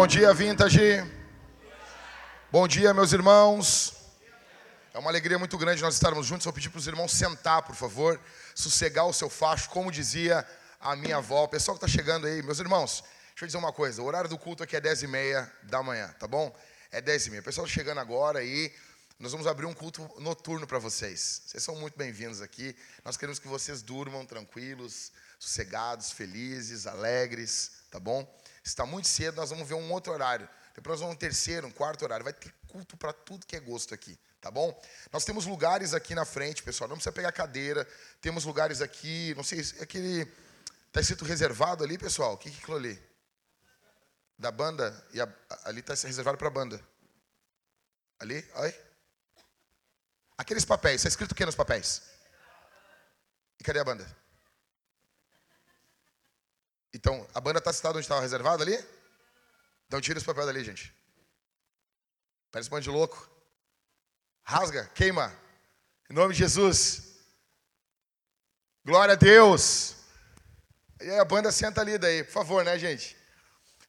Bom dia, Vintage. Bom dia, meus irmãos. É uma alegria muito grande nós estarmos juntos. Vou pedir para os irmãos sentar, por favor, sossegar o seu facho, como dizia a minha avó. O pessoal que está chegando aí, meus irmãos, deixa eu dizer uma coisa: o horário do culto aqui é 10 e meia da manhã, tá bom? É 10 e meia. O pessoal tá chegando agora aí. Nós vamos abrir um culto noturno para vocês. Vocês são muito bem-vindos aqui. Nós queremos que vocês durmam tranquilos, sossegados, felizes, alegres, tá bom? Está muito cedo, nós vamos ver um outro horário. Depois nós vamos um terceiro, um quarto horário. Vai ter culto para tudo que é gosto aqui, tá bom? Nós temos lugares aqui na frente, pessoal. Não precisa pegar cadeira. Temos lugares aqui, não sei, é aquele. Está escrito reservado ali, pessoal? O que, é aquilo ali? Da banda? E a, ali está reservado para a banda. Ali? Oi? Aqueles papéis, está escrito o que nos papéis? E cadê a banda? Então, a banda está citada onde estava reservado ali? Então tira os papéis dali, gente. Parece um monte de louco. Rasga, queima. Em nome de Jesus. Glória a Deus. E a banda senta ali daí, por favor, né, gente?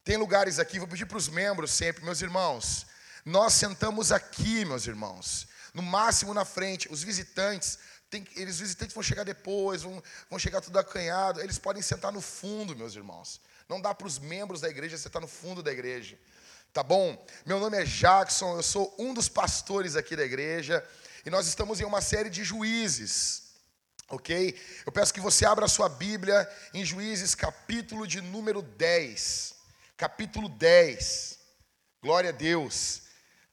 Tem lugares aqui, vou pedir para os membros sempre, meus irmãos. Nós sentamos aqui, meus irmãos. No máximo na frente. Os visitantes tem, eles visitantes vão chegar depois, vão, vão chegar tudo acanhado. Eles podem sentar no fundo, meus irmãos. Não dá para os membros da igreja sentar no fundo da igreja. Tá bom? Meu nome é Jackson, eu sou um dos pastores aqui da igreja. E nós estamos em uma série de juízes. Ok? Eu peço que você abra a sua Bíblia em Juízes, capítulo de número 10. Capítulo 10. Glória a Deus.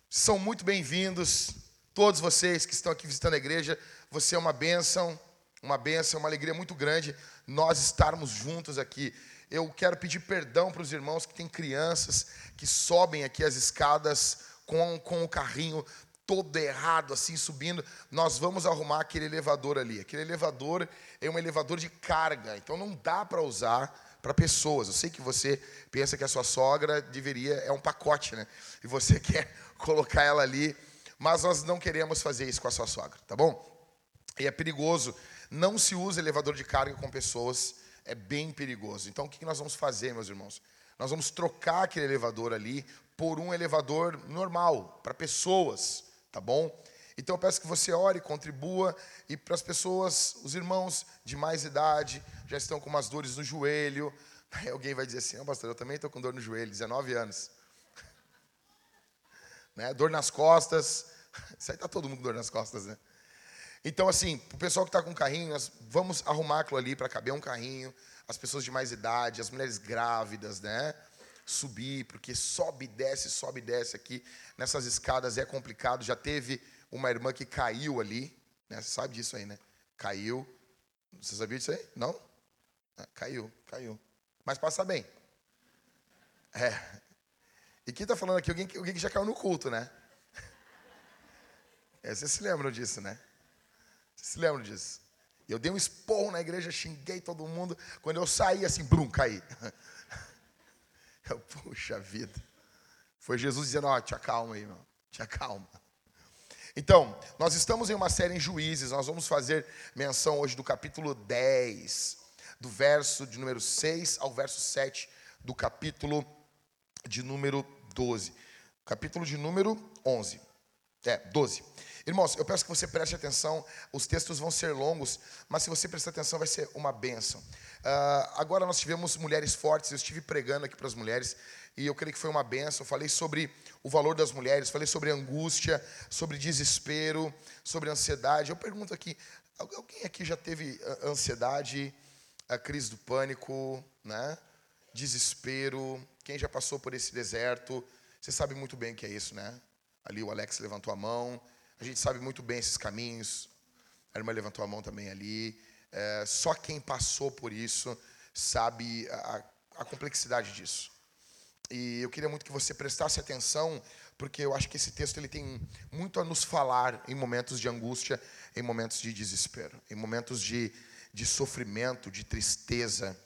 São muito bem-vindos, todos vocês que estão aqui visitando a igreja. Você é uma bênção, uma bênção, uma alegria muito grande nós estarmos juntos aqui. Eu quero pedir perdão para os irmãos que têm crianças que sobem aqui as escadas com, com o carrinho todo errado, assim, subindo. Nós vamos arrumar aquele elevador ali. Aquele elevador é um elevador de carga, então não dá para usar para pessoas. Eu sei que você pensa que a sua sogra deveria, é um pacote, né? E você quer colocar ela ali, mas nós não queremos fazer isso com a sua sogra, tá bom? E é perigoso. Não se usa elevador de carga com pessoas. É bem perigoso. Então, o que nós vamos fazer, meus irmãos? Nós vamos trocar aquele elevador ali por um elevador normal, para pessoas, tá bom? Então, eu peço que você ore, contribua. E para as pessoas, os irmãos de mais idade, já estão com umas dores no joelho. Aí alguém vai dizer assim: oh, pastor, eu também estou com dor no joelho, 19 anos. né? Dor nas costas. Isso aí está todo mundo com dor nas costas, né? Então, assim, o pessoal que está com carrinho, nós vamos arrumar aquilo ali para caber um carrinho, as pessoas de mais idade, as mulheres grávidas, né? Subir, porque sobe e desce, sobe e desce aqui. Nessas escadas é complicado. Já teve uma irmã que caiu ali, né? Você sabe disso aí, né? Caiu. Você sabia disso aí? Não? É, caiu, caiu. Mas passa bem. É. E quem está falando aqui? Alguém, alguém que já caiu no culto, né? É, vocês se lembram disso, né? Vocês se lembram disso? Eu dei um esporro na igreja, xinguei todo mundo. Quando eu saí assim, brum, caí. Eu, puxa vida. Foi Jesus dizendo, ó, oh, te acalma aí, meu. Te acalma. Então, nós estamos em uma série em juízes. Nós vamos fazer menção hoje do capítulo 10, do verso de número 6 ao verso 7 do capítulo de número 12. Capítulo de número 11. É, 12. Irmãos, eu peço que você preste atenção, os textos vão ser longos, mas se você prestar atenção vai ser uma bênção. Uh, agora nós tivemos mulheres fortes, eu estive pregando aqui para as mulheres, e eu creio que foi uma bênção. falei sobre o valor das mulheres, falei sobre angústia, sobre desespero, sobre ansiedade. Eu pergunto aqui, alguém aqui já teve ah, ansiedade, a crise do pânico, né? desespero? Quem já passou por esse deserto? Você sabe muito bem o que é isso, né? Ali o Alex levantou a mão. A gente sabe muito bem esses caminhos. A irmã levantou a mão também ali. É, só quem passou por isso sabe a, a complexidade disso. E eu queria muito que você prestasse atenção, porque eu acho que esse texto ele tem muito a nos falar em momentos de angústia, em momentos de desespero, em momentos de, de sofrimento, de tristeza.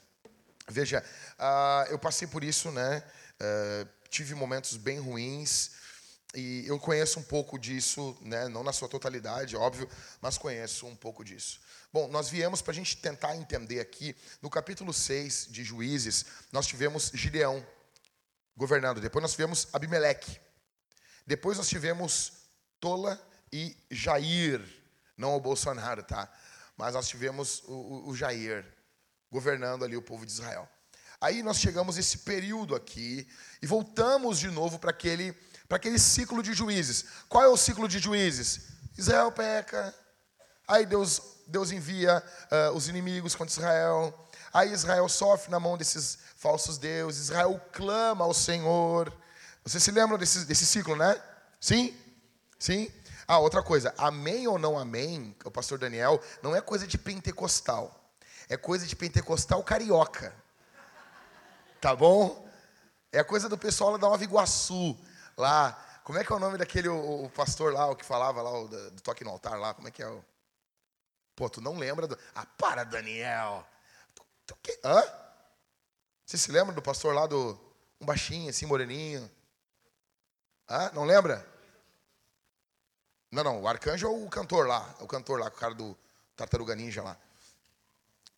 Veja, uh, eu passei por isso, né? Uh, tive momentos bem ruins, e eu conheço um pouco disso, né? não na sua totalidade, óbvio, mas conheço um pouco disso. Bom, nós viemos para a gente tentar entender aqui, no capítulo 6 de Juízes, nós tivemos Gideão. governando. Depois nós tivemos Abimeleque. Depois nós tivemos Tola e Jair. Não o Bolsonaro, tá? Mas nós tivemos o, o, Jair governando ali o povo de Israel. Aí nós chegamos esse período aqui e voltamos de novo para aquele, para aquele ciclo de juízes. Qual é o ciclo de juízes? Israel peca, aí Deus, Deus envia uh, os inimigos contra Israel, aí Israel sofre na mão desses falsos deuses, Israel clama ao Senhor. Vocês se lembram desse, desse ciclo, né? Sim? Sim? Ah, outra coisa, amém ou não amém, o pastor Daniel, não é coisa de pentecostal. É coisa de pentecostal carioca. Tá bom? É coisa do pessoal lá da Nova Iguaçu, lá. Como é que é o nome daquele o, o pastor lá, o que falava lá, o do, toque no altar lá? Como é que é o. Pô, tu não lembra do. Ah, para, Daniel! Tu, tu, que... Hã? Você se lembra do pastor lá do. Um baixinho, assim, moreninho? Hã? Não lembra? Não, não, o arcanjo é o cantor lá, é o cantor lá, o cara do Tartaruga Ninja lá.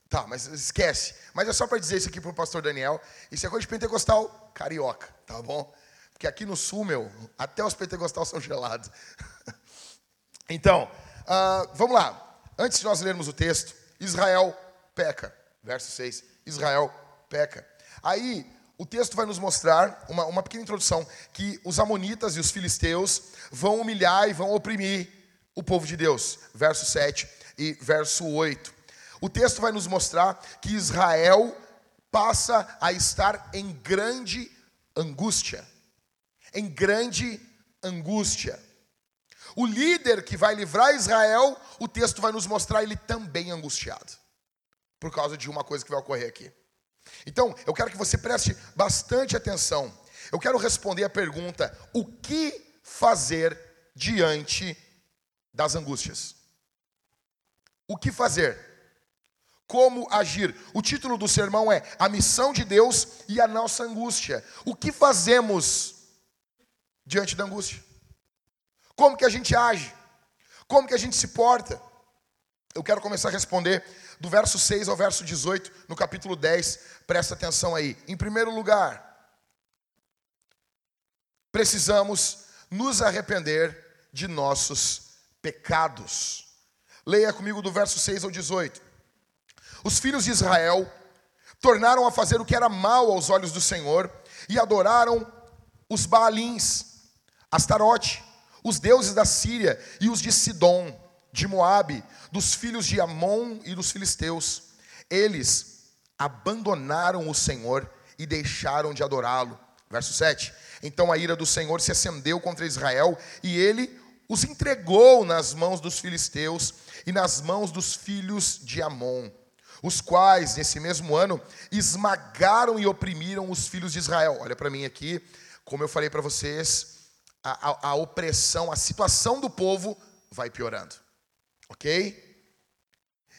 Tá, mas esquece. Mas é só para dizer isso aqui para o pastor Daniel. Isso é coisa de pentecostal carioca, tá bom? Porque aqui no sul, meu, até os pentecostal são gelados. então, uh, vamos lá. Antes de nós lermos o texto, Israel peca. Verso 6. Israel peca. Aí, o texto vai nos mostrar, uma, uma pequena introdução, que os amonitas e os filisteus vão humilhar e vão oprimir o povo de Deus. Verso 7 e verso 8. O texto vai nos mostrar que Israel passa a estar em grande angústia. Em grande angústia. O líder que vai livrar Israel, o texto vai nos mostrar ele também angustiado. Por causa de uma coisa que vai ocorrer aqui. Então, eu quero que você preste bastante atenção. Eu quero responder a pergunta: o que fazer diante das angústias? O que fazer? Como agir? O título do sermão é A Missão de Deus e a Nossa Angústia. O que fazemos diante da angústia? Como que a gente age? Como que a gente se porta? Eu quero começar a responder do verso 6 ao verso 18, no capítulo 10. Presta atenção aí. Em primeiro lugar, precisamos nos arrepender de nossos pecados. Leia comigo do verso 6 ao 18. Os filhos de Israel tornaram a fazer o que era mal aos olhos do Senhor e adoraram os Baalins, Astarote, os deuses da Síria e os de Sidom, de Moabe, dos filhos de Amon e dos filisteus. Eles abandonaram o Senhor e deixaram de adorá-lo. Verso 7. Então a ira do Senhor se acendeu contra Israel e ele os entregou nas mãos dos filisteus e nas mãos dos filhos de Amon os quais, nesse mesmo ano, esmagaram e oprimiram os filhos de Israel. Olha para mim aqui, como eu falei para vocês, a, a, a, opressão, a situação do povo vai piorando, ok?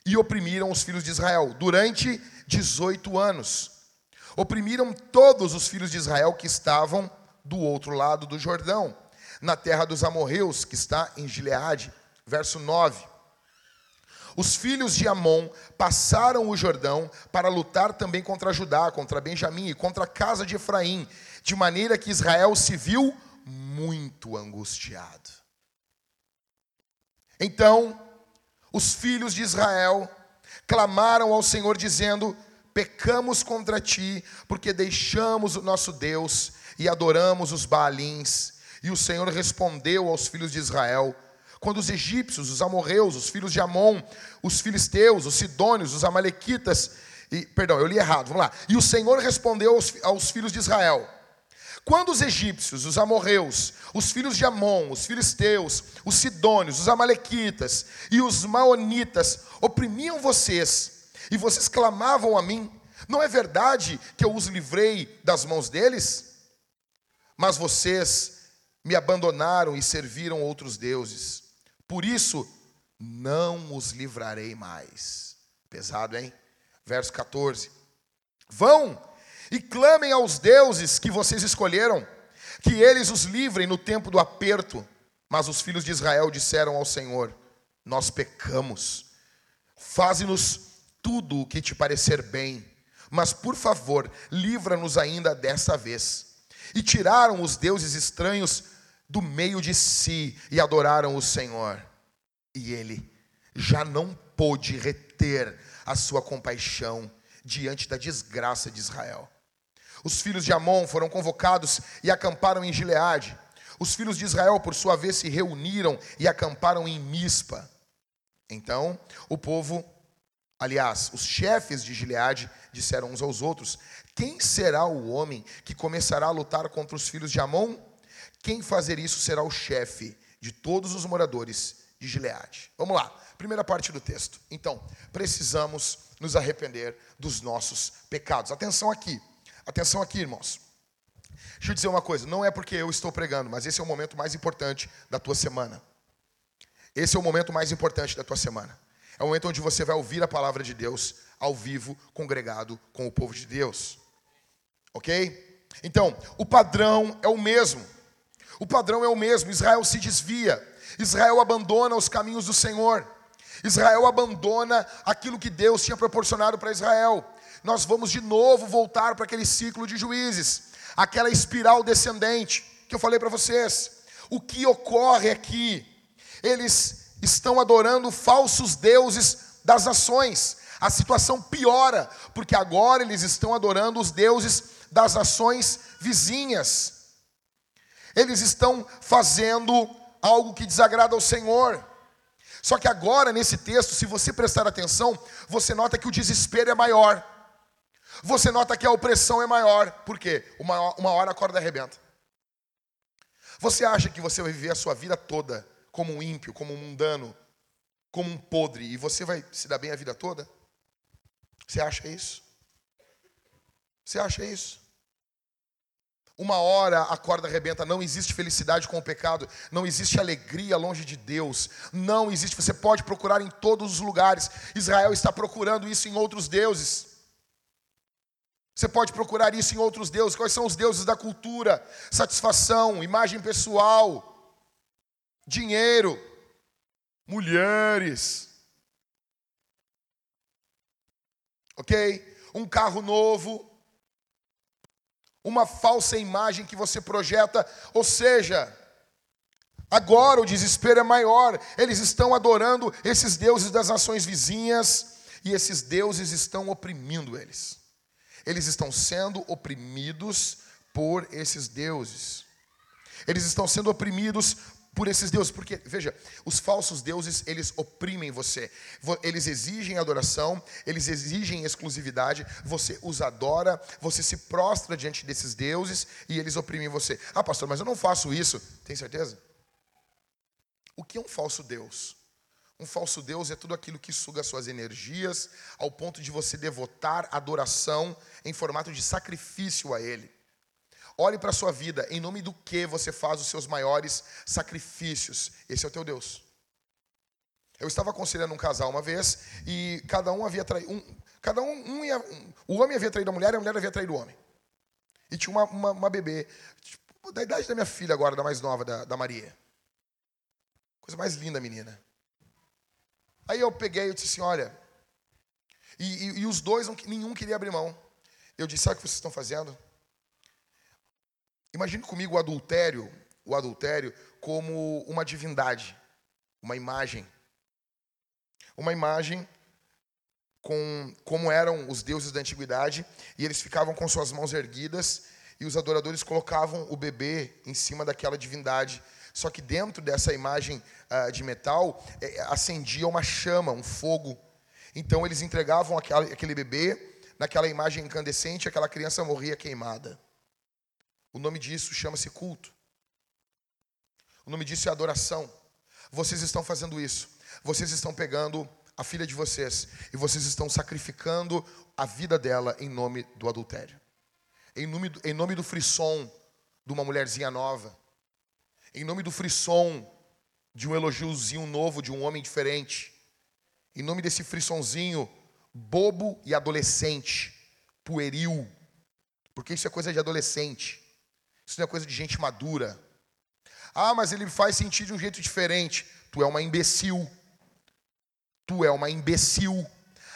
E oprimiram os filhos de Israel durante 18 anos. Oprimiram todos os filhos de Israel que estavam do outro lado do Jordão, na terra dos amorreus, que está em Gileade. Verso 9. Os filhos de Amon passaram o Jordão para lutar também contra Judá, contra Benjamim e contra a casa de Efraim, de maneira que Israel se viu muito angustiado. Então, os filhos de Israel clamaram ao Senhor, dizendo: Pecamos contra ti, porque deixamos o nosso Deus e adoramos os Baalins. E o Senhor respondeu aos filhos de Israel: quando os egípcios, os amorreus, os filhos de Amon, os filisteus, os sidônios, os amalequitas, e, perdão, eu li errado, vamos lá. E o Senhor respondeu aos, aos filhos de Israel: Quando os egípcios, os amorreus, os filhos de Amon, os filisteus, os sidônios, os amalequitas e os maonitas oprimiam vocês, e vocês clamavam a mim, não é verdade que eu os livrei das mãos deles? Mas vocês me abandonaram e serviram outros deuses. Por isso, não os livrarei mais. Pesado, hein? Verso 14. Vão e clamem aos deuses que vocês escolheram, que eles os livrem no tempo do aperto. Mas os filhos de Israel disseram ao Senhor: Nós pecamos, faze-nos tudo o que te parecer bem, mas por favor, livra-nos ainda dessa vez. e tiraram os deuses estranhos do meio de si e adoraram o Senhor. E ele já não pôde reter a sua compaixão diante da desgraça de Israel. Os filhos de Amon foram convocados e acamparam em Gileade. Os filhos de Israel, por sua vez, se reuniram e acamparam em Mispa. Então, o povo, aliás, os chefes de Gileade disseram uns aos outros: Quem será o homem que começará a lutar contra os filhos de Amon? Quem fazer isso será o chefe de todos os moradores de Gileade. Vamos lá, primeira parte do texto. Então, precisamos nos arrepender dos nossos pecados. Atenção aqui, atenção aqui, irmãos. Deixa eu dizer uma coisa, não é porque eu estou pregando, mas esse é o momento mais importante da tua semana. Esse é o momento mais importante da tua semana. É o momento onde você vai ouvir a palavra de Deus ao vivo, congregado com o povo de Deus. Ok? Então, o padrão é o mesmo. O padrão é o mesmo. Israel se desvia. Israel abandona os caminhos do Senhor. Israel abandona aquilo que Deus tinha proporcionado para Israel. Nós vamos de novo voltar para aquele ciclo de juízes, aquela espiral descendente que eu falei para vocês. O que ocorre aqui? Eles estão adorando falsos deuses das nações. A situação piora, porque agora eles estão adorando os deuses das nações vizinhas. Eles estão fazendo algo que desagrada ao Senhor. Só que agora, nesse texto, se você prestar atenção, você nota que o desespero é maior. Você nota que a opressão é maior. Por quê? Uma, uma hora a corda arrebenta. Você acha que você vai viver a sua vida toda como um ímpio, como um mundano, como um podre, e você vai se dar bem a vida toda? Você acha isso? Você acha isso? Uma hora a corda arrebenta, não existe felicidade com o pecado, não existe alegria longe de Deus, não existe, você pode procurar em todos os lugares. Israel está procurando isso em outros deuses. Você pode procurar isso em outros deuses. Quais são os deuses da cultura? Satisfação, imagem pessoal, dinheiro, mulheres. Ok? Um carro novo, uma falsa imagem que você projeta, ou seja, agora o desespero é maior, eles estão adorando esses deuses das nações vizinhas e esses deuses estão oprimindo eles. Eles estão sendo oprimidos por esses deuses. Eles estão sendo oprimidos por esses deuses, porque veja, os falsos deuses, eles oprimem você. Eles exigem adoração, eles exigem exclusividade, você os adora, você se prostra diante desses deuses e eles oprimem você. Ah, pastor, mas eu não faço isso. Tem certeza? O que é um falso deus? Um falso Deus é tudo aquilo que suga suas energias ao ponto de você devotar adoração em formato de sacrifício a Ele. Olhe para a sua vida, em nome do que você faz os seus maiores sacrifícios. Esse é o teu Deus. Eu estava aconselhando um casal uma vez e cada um havia traído. Um, cada um, um, ia, um, o homem havia traído a mulher e a mulher havia traído o homem. E tinha uma, uma, uma bebê, tipo, da idade da minha filha agora, da mais nova, da, da Maria. Coisa mais linda, menina. Aí eu peguei e disse assim: olha. E, e, e os dois, nenhum queria abrir mão. Eu disse: sabe o que vocês estão fazendo? Imagine comigo o adultério, o adultério como uma divindade, uma imagem. Uma imagem com como eram os deuses da antiguidade, e eles ficavam com suas mãos erguidas e os adoradores colocavam o bebê em cima daquela divindade. Só que dentro dessa imagem uh, de metal é, acendia uma chama, um fogo. Então eles entregavam aquele, aquele bebê naquela imagem incandescente, aquela criança morria queimada. O nome disso chama-se culto. O nome disso é adoração. Vocês estão fazendo isso. Vocês estão pegando a filha de vocês e vocês estão sacrificando a vida dela em nome do adultério. Em nome do, em nome do frisson de uma mulherzinha nova. Em nome do frisson de um elogiozinho novo de um homem diferente. Em nome desse frissonzinho bobo e adolescente, pueril. Porque isso é coisa de adolescente. Isso não é coisa de gente madura. Ah, mas ele faz sentir de um jeito diferente. Tu é uma imbecil. Tu é uma imbecil.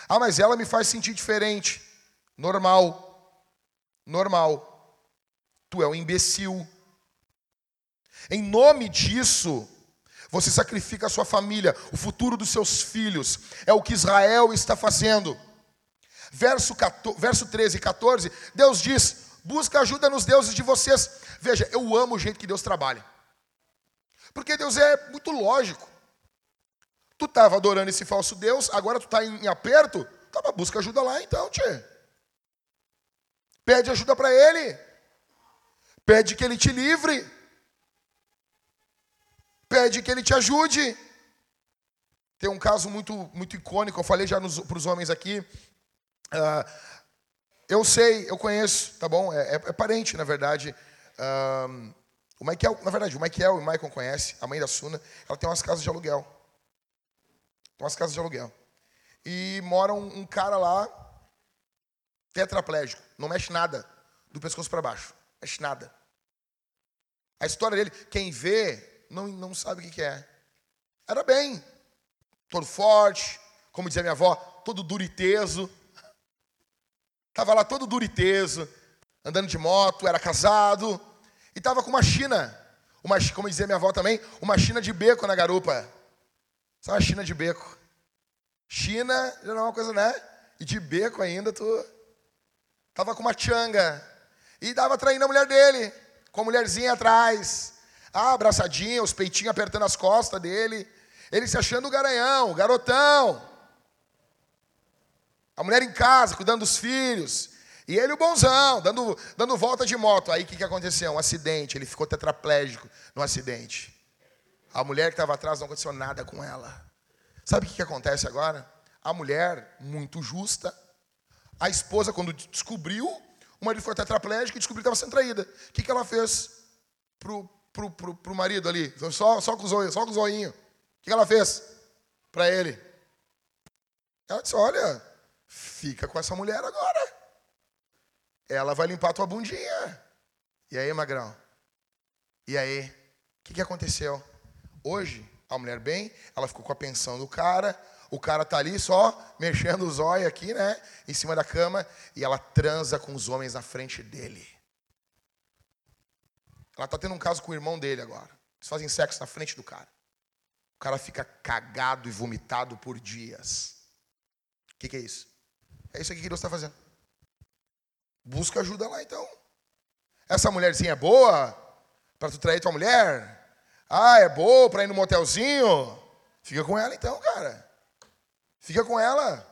Ah, mas ela me faz sentir diferente. Normal. Normal. tu é um imbecil. Em nome disso, você sacrifica a sua família, o futuro dos seus filhos. É o que Israel está fazendo. Verso, 14, verso 13 e 14, Deus diz: busca ajuda nos deuses de vocês. Veja, eu amo o jeito que Deus trabalha. Porque Deus é muito lógico. Tu estava adorando esse falso Deus, agora tu está em, em aperto, tá, busca ajuda lá então, tchê. Pede ajuda para Ele. Pede que Ele te livre. Pede que Ele te ajude. Tem um caso muito, muito icônico, eu falei já para os homens aqui. Uh, eu sei, eu conheço, tá bom? É, é, é parente, na verdade. Uh, o Michael, na verdade, o Michael e o Michael conhecem, a mãe da Suna, ela tem umas casas de aluguel. Tem umas casas de aluguel. E mora um, um cara lá, tetraplégico, não mexe nada, do pescoço para baixo. Mexe nada. A história dele, quem vê, não, não sabe o que, é. Era bem, todo forte, como dizia minha avó, todo duriteso. Estava lá todo duriteso, andando de moto, era casado, e estava com uma China, uma, como dizia minha avó também, uma China de beco na garupa. Sabe uma China de beco? China já não é uma coisa, né? E de beco ainda, tu. Tava com uma changa. E dava traindo a mulher dele, com a mulherzinha atrás. Ah, abraçadinha, os peitinhos apertando as costas dele. Ele se achando o garanhão, o garotão. A mulher em casa, cuidando dos filhos. E ele o bonzão, dando, dando volta de moto. Aí o que, que aconteceu? Um acidente, ele ficou tetraplégico no acidente. A mulher que estava atrás não aconteceu nada com ela. Sabe o que, que acontece agora? A mulher, muito justa, a esposa, quando descobriu, o marido foi tetraplégico e descobriu que estava sendo traída. O que, que ela fez pro, pro, pro, pro marido ali? Só, só com os olhos, só com os olhinhos. O que, ela fez para ele? Ela disse: Olha, fica com essa mulher agora. Ela vai limpar tua bundinha. E aí, magrão? E aí? O que, que aconteceu? Hoje, a mulher bem, ela ficou com a pensão do cara, o cara tá ali só mexendo os olhos aqui, né, em cima da cama, e ela transa com os homens na frente dele. Ela tá tendo um caso com o irmão dele agora. Eles fazem sexo na frente do cara. O cara fica cagado e vomitado por dias. O que, que é isso? É isso aqui que Deus está fazendo. Busca ajuda lá então. Essa mulherzinha é boa para tu trair tua mulher? Ah, é boa para ir no motelzinho? Fica com ela então, cara. Fica com ela.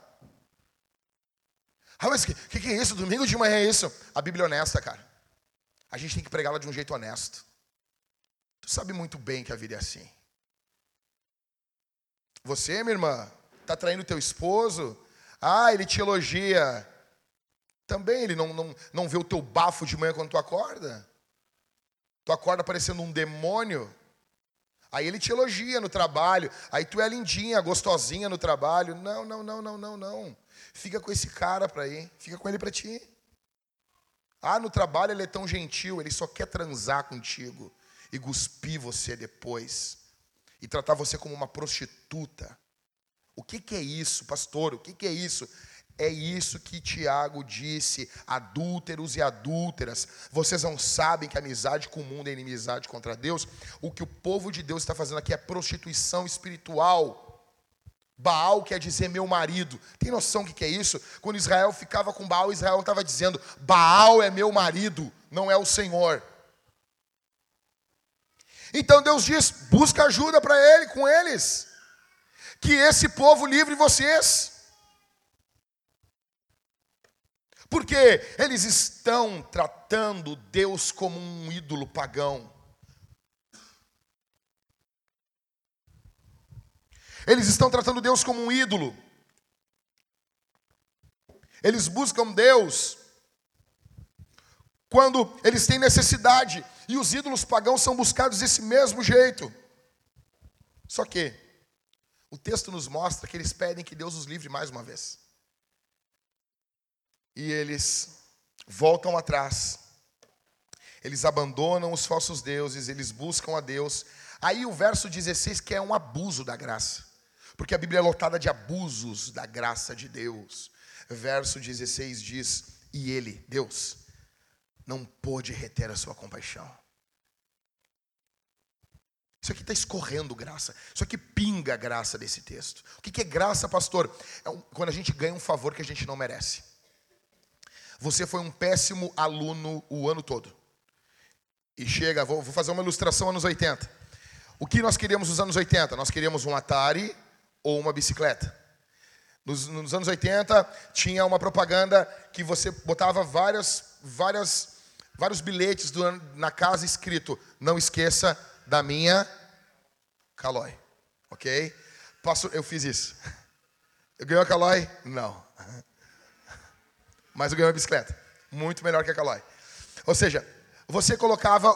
Ah, mas o que, que, que é isso? Domingo de manhã é isso? A Bíblia é honesta, cara. A gente tem que pregá-la de um jeito honesto. Tu sabe muito bem que a vida é assim. Você, minha irmã, está traindo teu esposo? Ah, ele te elogia. Também ele não, não, não vê o teu bafo de manhã quando tu acorda? Tu acorda parecendo um demônio. Aí ele te elogia no trabalho, aí tu é lindinha, gostosinha no trabalho. Não, não, não, não, não, não. Fica com esse cara para ir, fica com ele para ti. Ah, no trabalho ele é tão gentil, ele só quer transar contigo e cuspir você depois e tratar você como uma prostituta. O que, que é isso, pastor? O que, que é isso? É isso que Tiago disse, adúlteros e adúlteras. Vocês não sabem que amizade com o mundo é inimizade contra Deus? O que o povo de Deus está fazendo aqui é prostituição espiritual. Baal quer dizer meu marido. Tem noção do que é isso? Quando Israel ficava com Baal, Israel estava dizendo: Baal é meu marido, não é o Senhor. Então Deus diz: busca ajuda para ele, com eles, que esse povo livre vocês. Porque eles estão tratando Deus como um ídolo pagão. Eles estão tratando Deus como um ídolo. Eles buscam Deus quando eles têm necessidade. E os ídolos pagãos são buscados desse mesmo jeito. Só que o texto nos mostra que eles pedem que Deus os livre mais uma vez e eles voltam atrás. Eles abandonam os falsos deuses, eles buscam a Deus. Aí o verso 16 que é um abuso da graça. Porque a Bíblia é lotada de abusos da graça de Deus. Verso 16 diz: "E ele, Deus, não pôde reter a sua compaixão. Isso aqui está escorrendo graça. Isso aqui pinga a graça desse texto. O que é graça, pastor? É quando a gente ganha um favor que a gente não merece. Você foi um péssimo aluno o ano todo. E chega, vou, fazer uma ilustração anos 80. O que nós queríamos nos anos 80? Nós queríamos um Atari ou uma bicicleta. Nos, nos anos 80 tinha uma propaganda que você botava várias, várias, vários bilhetes do, na casa escrito: Não esqueça da minha Calói. Ok? Passo, eu fiz isso. Eu ganhei a Calói? Não. Mas eu ganhei uma bicicleta. Muito melhor que a Calói. Ou seja, você colocava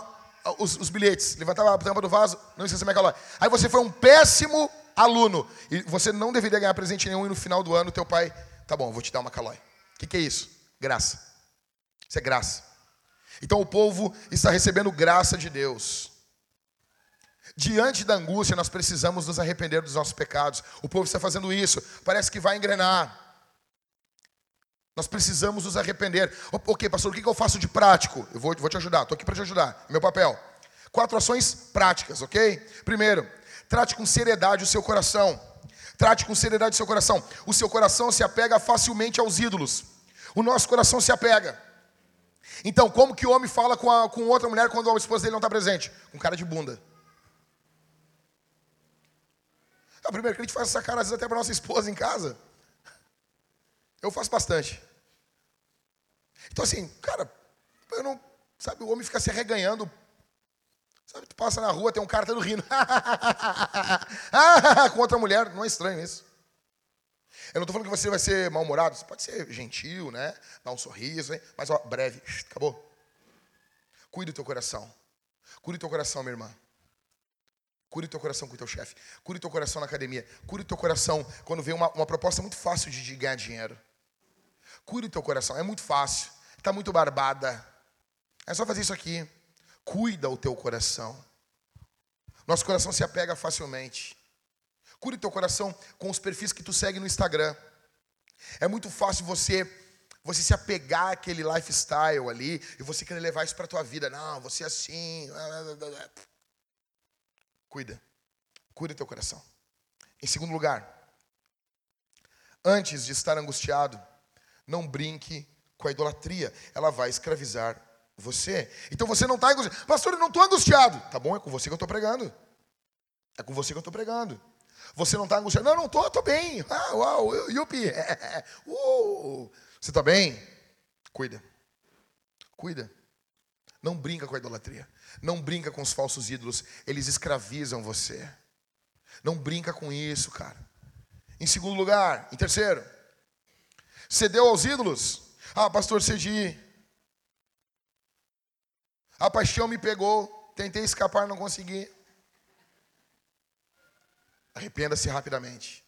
os, os bilhetes, levantava a tampa do vaso, não esqueça minha Calói. Aí você foi um péssimo aluno. E você não deveria ganhar presente nenhum e no final do ano teu pai, tá bom, vou te dar uma Calói. O que, que é isso? Graça. Isso é graça. Então o povo está recebendo graça de Deus. Diante da angústia, nós precisamos nos arrepender dos nossos pecados. O povo está fazendo isso, parece que vai engrenar. Nós precisamos nos arrepender. Ok, pastor, o que eu faço de prático? Eu vou, vou te ajudar, estou aqui para te ajudar. Meu papel. Quatro ações práticas, ok? Primeiro, trate com seriedade o seu coração. Trate com seriedade o seu coração. O seu coração se apega facilmente aos ídolos. O nosso coração se apega. Então, como que o homem fala com, a, com outra mulher quando a esposa dele não está presente? Com cara de bunda. Então, primeiro que a gente faz essa cara às vezes até para nossa esposa em casa. Eu faço bastante. Então assim, cara, eu não, sabe, o homem fica se reganhando. Sabe, tu passa na rua, tem um cara todo rindo. com outra mulher, não é estranho isso. Eu não estou falando que você vai ser mal-humorado, você pode ser gentil, né? Dar um sorriso, hein? mas ó, breve, acabou. Cuide do teu coração. Cuide do teu coração, minha irmã. Cure teu coração com o teu chefe. Cure teu coração na academia. Cure teu coração quando vem uma, uma proposta muito fácil de, de ganhar dinheiro. Cure teu coração. É muito fácil. Está muito barbada. É só fazer isso aqui. Cuida o teu coração. Nosso coração se apega facilmente. Cure teu coração com os perfis que tu segue no Instagram. É muito fácil você você se apegar àquele lifestyle ali e você querer levar isso para tua vida. Não, você é assim. Cuida. Cuida teu coração. Em segundo lugar, antes de estar angustiado, não brinque com a idolatria. Ela vai escravizar você. Então você não está angustiado. Pastor, eu não estou angustiado. Tá bom, é com você que eu estou pregando. É com você que eu estou pregando. Você não está angustiado. Não, não estou, estou bem. Ah, uau, yupi. Uh, você está bem? Cuida. Cuida. Não brinca com a idolatria. Não brinca com os falsos ídolos. Eles escravizam você. Não brinca com isso, cara. Em segundo lugar, em terceiro, cedeu aos ídolos. Ah, pastor, cedi. A paixão me pegou. Tentei escapar, não consegui. Arrependa-se rapidamente.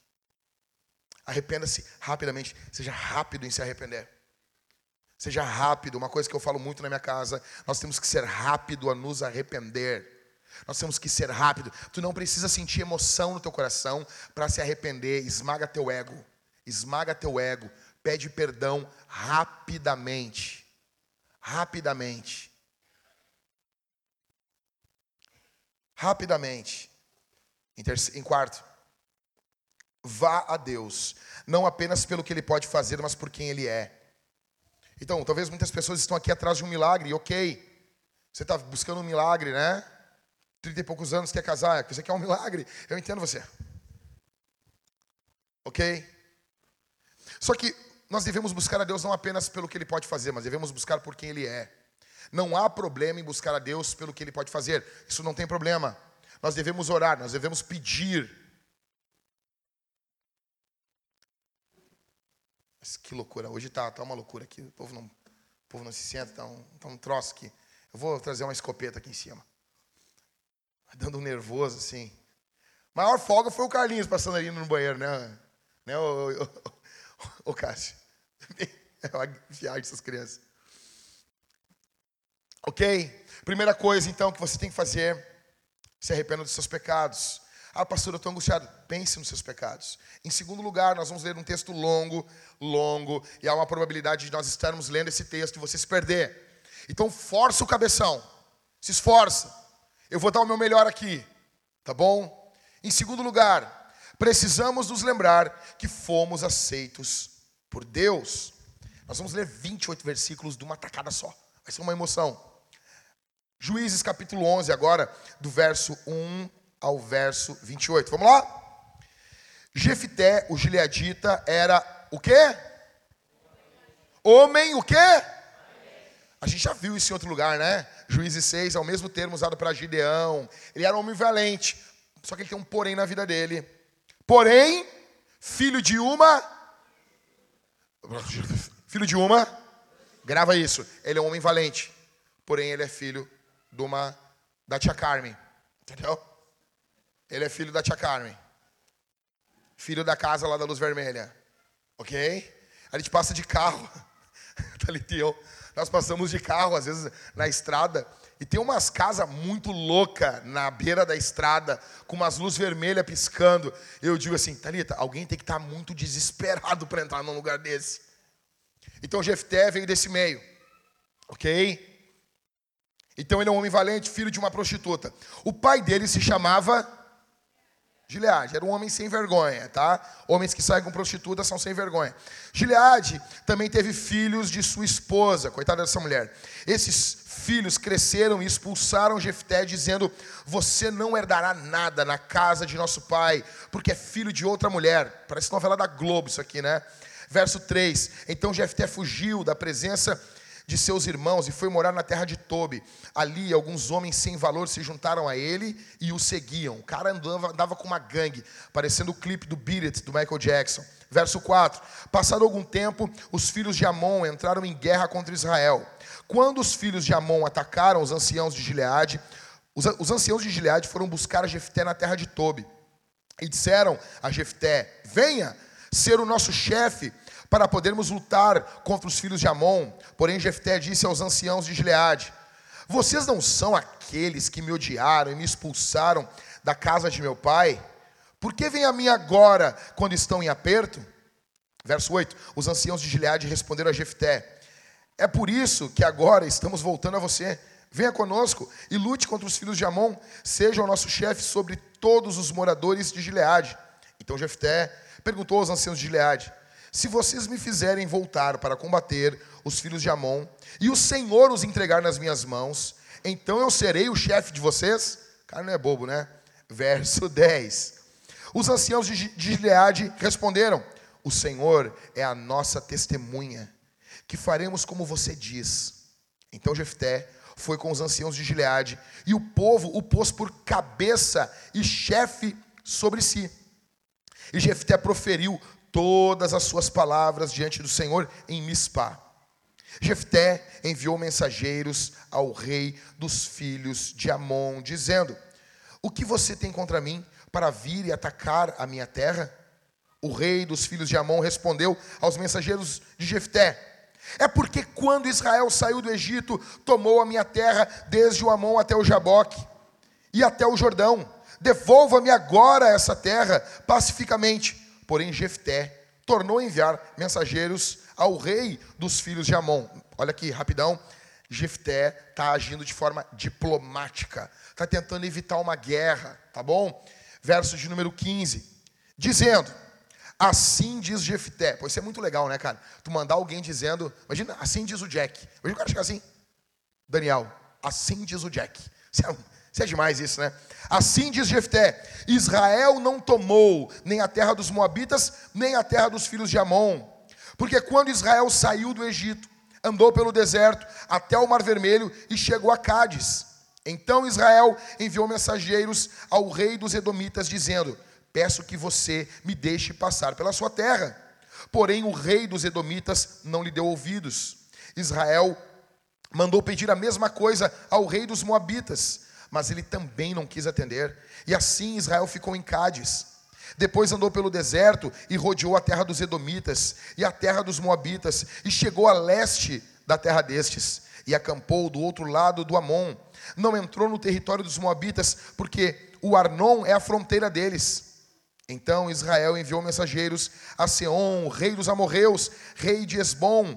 Arrependa-se rapidamente. Seja rápido em se arrepender. Seja rápido, uma coisa que eu falo muito na minha casa, nós temos que ser rápido a nos arrepender. Nós temos que ser rápido. Tu não precisa sentir emoção no teu coração para se arrepender. Esmaga teu ego. Esmaga teu ego. Pede perdão rapidamente. Rapidamente. Rapidamente. Em, terceiro, em quarto, vá a Deus, não apenas pelo que Ele pode fazer, mas por quem Ele é. Então, talvez muitas pessoas estão aqui atrás de um milagre, ok. Você está buscando um milagre, né? Trinta e poucos anos quer casar, você quer um milagre. Eu entendo você. Ok? Só que nós devemos buscar a Deus não apenas pelo que Ele pode fazer, mas devemos buscar por quem Ele é. Não há problema em buscar a Deus pelo que Ele pode fazer. Isso não tem problema. Nós devemos orar, nós devemos pedir Mas que loucura. Hoje tá, tá uma loucura aqui. O povo não, o povo não se senta, tá um, tá um troço aqui. Eu vou trazer uma escopeta aqui em cima. Dando um nervoso, assim. Maior folga foi o Carlinhos passando ali no banheiro, né? Né, o, o, o, o Cássio? É uma viagem essas crianças. Ok? Primeira coisa, então, que você tem que fazer, se arrependa dos seus pecados. Ah, pastor, eu estou angustiado. Pense nos seus pecados. Em segundo lugar, nós vamos ler um texto longo, longo, e há uma probabilidade de nós estarmos lendo esse texto e você se perder. Então força o cabeção. Se esforça. Eu vou dar o meu melhor aqui. Tá bom? Em segundo lugar, precisamos nos lembrar que fomos aceitos por Deus. Nós vamos ler 28 versículos de uma tacada só. Vai ser uma emoção. Juízes capítulo 11 agora, do verso 1 ao verso 28. Vamos lá? Jefité, o gileadita, era o quê? Homem o quê? A gente já viu isso em outro lugar, né? Juízes 6 é o mesmo termo usado para Gideão. Ele era um homem valente, só que ele tem um porém na vida dele. Porém, filho de uma. Filho de uma. Grava isso. Ele é um homem valente. Porém, ele é filho de uma. Da tia Carmen. Entendeu? Ele é filho da tia Carmen. Filho da casa lá da luz vermelha. Ok? A gente passa de carro. Thalita e eu, nós passamos de carro, às vezes, na estrada, e tem umas casas muito loucas na beira da estrada, com umas luzes vermelhas piscando. Eu digo assim, Thalita, alguém tem que estar tá muito desesperado para entrar num lugar desse. Então Jefté veio desse meio, ok? Então ele é um homem valente, filho de uma prostituta. O pai dele se chamava Gileade era um homem sem vergonha, tá? Homens que saem com prostitutas são sem vergonha. Gileade também teve filhos de sua esposa, coitada dessa mulher. Esses filhos cresceram e expulsaram Jefté, dizendo: Você não herdará nada na casa de nosso pai, porque é filho de outra mulher. Parece novela da Globo isso aqui, né? Verso 3: Então Jefté fugiu da presença seus irmãos e foi morar na terra de Tobi. Ali, alguns homens sem valor se juntaram a ele e o seguiam. O cara andava, andava com uma gangue, parecendo o clipe do Beat It, do Michael Jackson. Verso 4: Passado algum tempo, os filhos de Amon entraram em guerra contra Israel. Quando os filhos de Amon atacaram os anciãos de Gileade, os, os anciãos de Gileade foram buscar Jefté na terra de Tobi. E disseram a Jefté: Venha ser o nosso chefe para podermos lutar contra os filhos de Amon. Porém, Jefté disse aos anciãos de Gileade: Vocês não são aqueles que me odiaram e me expulsaram da casa de meu pai? Por que vêm a mim agora, quando estão em aperto? Verso 8: Os anciãos de Gileade responderam a Jefté: É por isso que agora estamos voltando a você. Venha conosco e lute contra os filhos de Amon, seja o nosso chefe sobre todos os moradores de Gileade. Então Jefté perguntou aos anciãos de Gileade: se vocês me fizerem voltar para combater os filhos de Amon, e o Senhor os entregar nas minhas mãos, então eu serei o chefe de vocês? Cara, não é bobo, né? Verso 10. Os anciãos de Gileade responderam: O Senhor é a nossa testemunha, que faremos como você diz. Então Jefté foi com os anciãos de Gileade, e o povo o pôs por cabeça e chefe sobre si. E Jefté proferiu todas as suas palavras diante do Senhor em Mispá. Jefté enviou mensageiros ao rei dos filhos de Amon, dizendo: O que você tem contra mim para vir e atacar a minha terra? O rei dos filhos de Amon respondeu aos mensageiros de Jefté: É porque quando Israel saiu do Egito, tomou a minha terra desde o Amon até o Jaboque e até o Jordão. Devolva-me agora essa terra pacificamente. Porém, Jefté tornou a enviar mensageiros ao rei dos filhos de Amon. Olha aqui, rapidão. Jefté está agindo de forma diplomática, está tentando evitar uma guerra, tá bom? Verso de número 15, dizendo: Assim diz Jefté. Pois isso é muito legal, né, cara? Tu mandar alguém dizendo, imagina, assim diz o Jack. Imagina o cara chegar assim, Daniel, assim diz o Jack. Isso é, isso é demais isso, né? Assim diz Jefté: Israel não tomou nem a terra dos Moabitas, nem a terra dos filhos de Amon. Porque quando Israel saiu do Egito, andou pelo deserto até o Mar Vermelho e chegou a Cádiz. Então Israel enviou mensageiros ao rei dos Edomitas, dizendo: Peço que você me deixe passar pela sua terra. Porém, o rei dos Edomitas não lhe deu ouvidos. Israel mandou pedir a mesma coisa ao rei dos Moabitas mas ele também não quis atender. E assim Israel ficou em Cádiz. Depois andou pelo deserto e rodeou a terra dos Edomitas e a terra dos Moabitas, e chegou a leste da terra destes, e acampou do outro lado do Amon. Não entrou no território dos Moabitas, porque o Arnon é a fronteira deles. Então Israel enviou mensageiros a Seom, rei dos amorreus, rei de Esbom.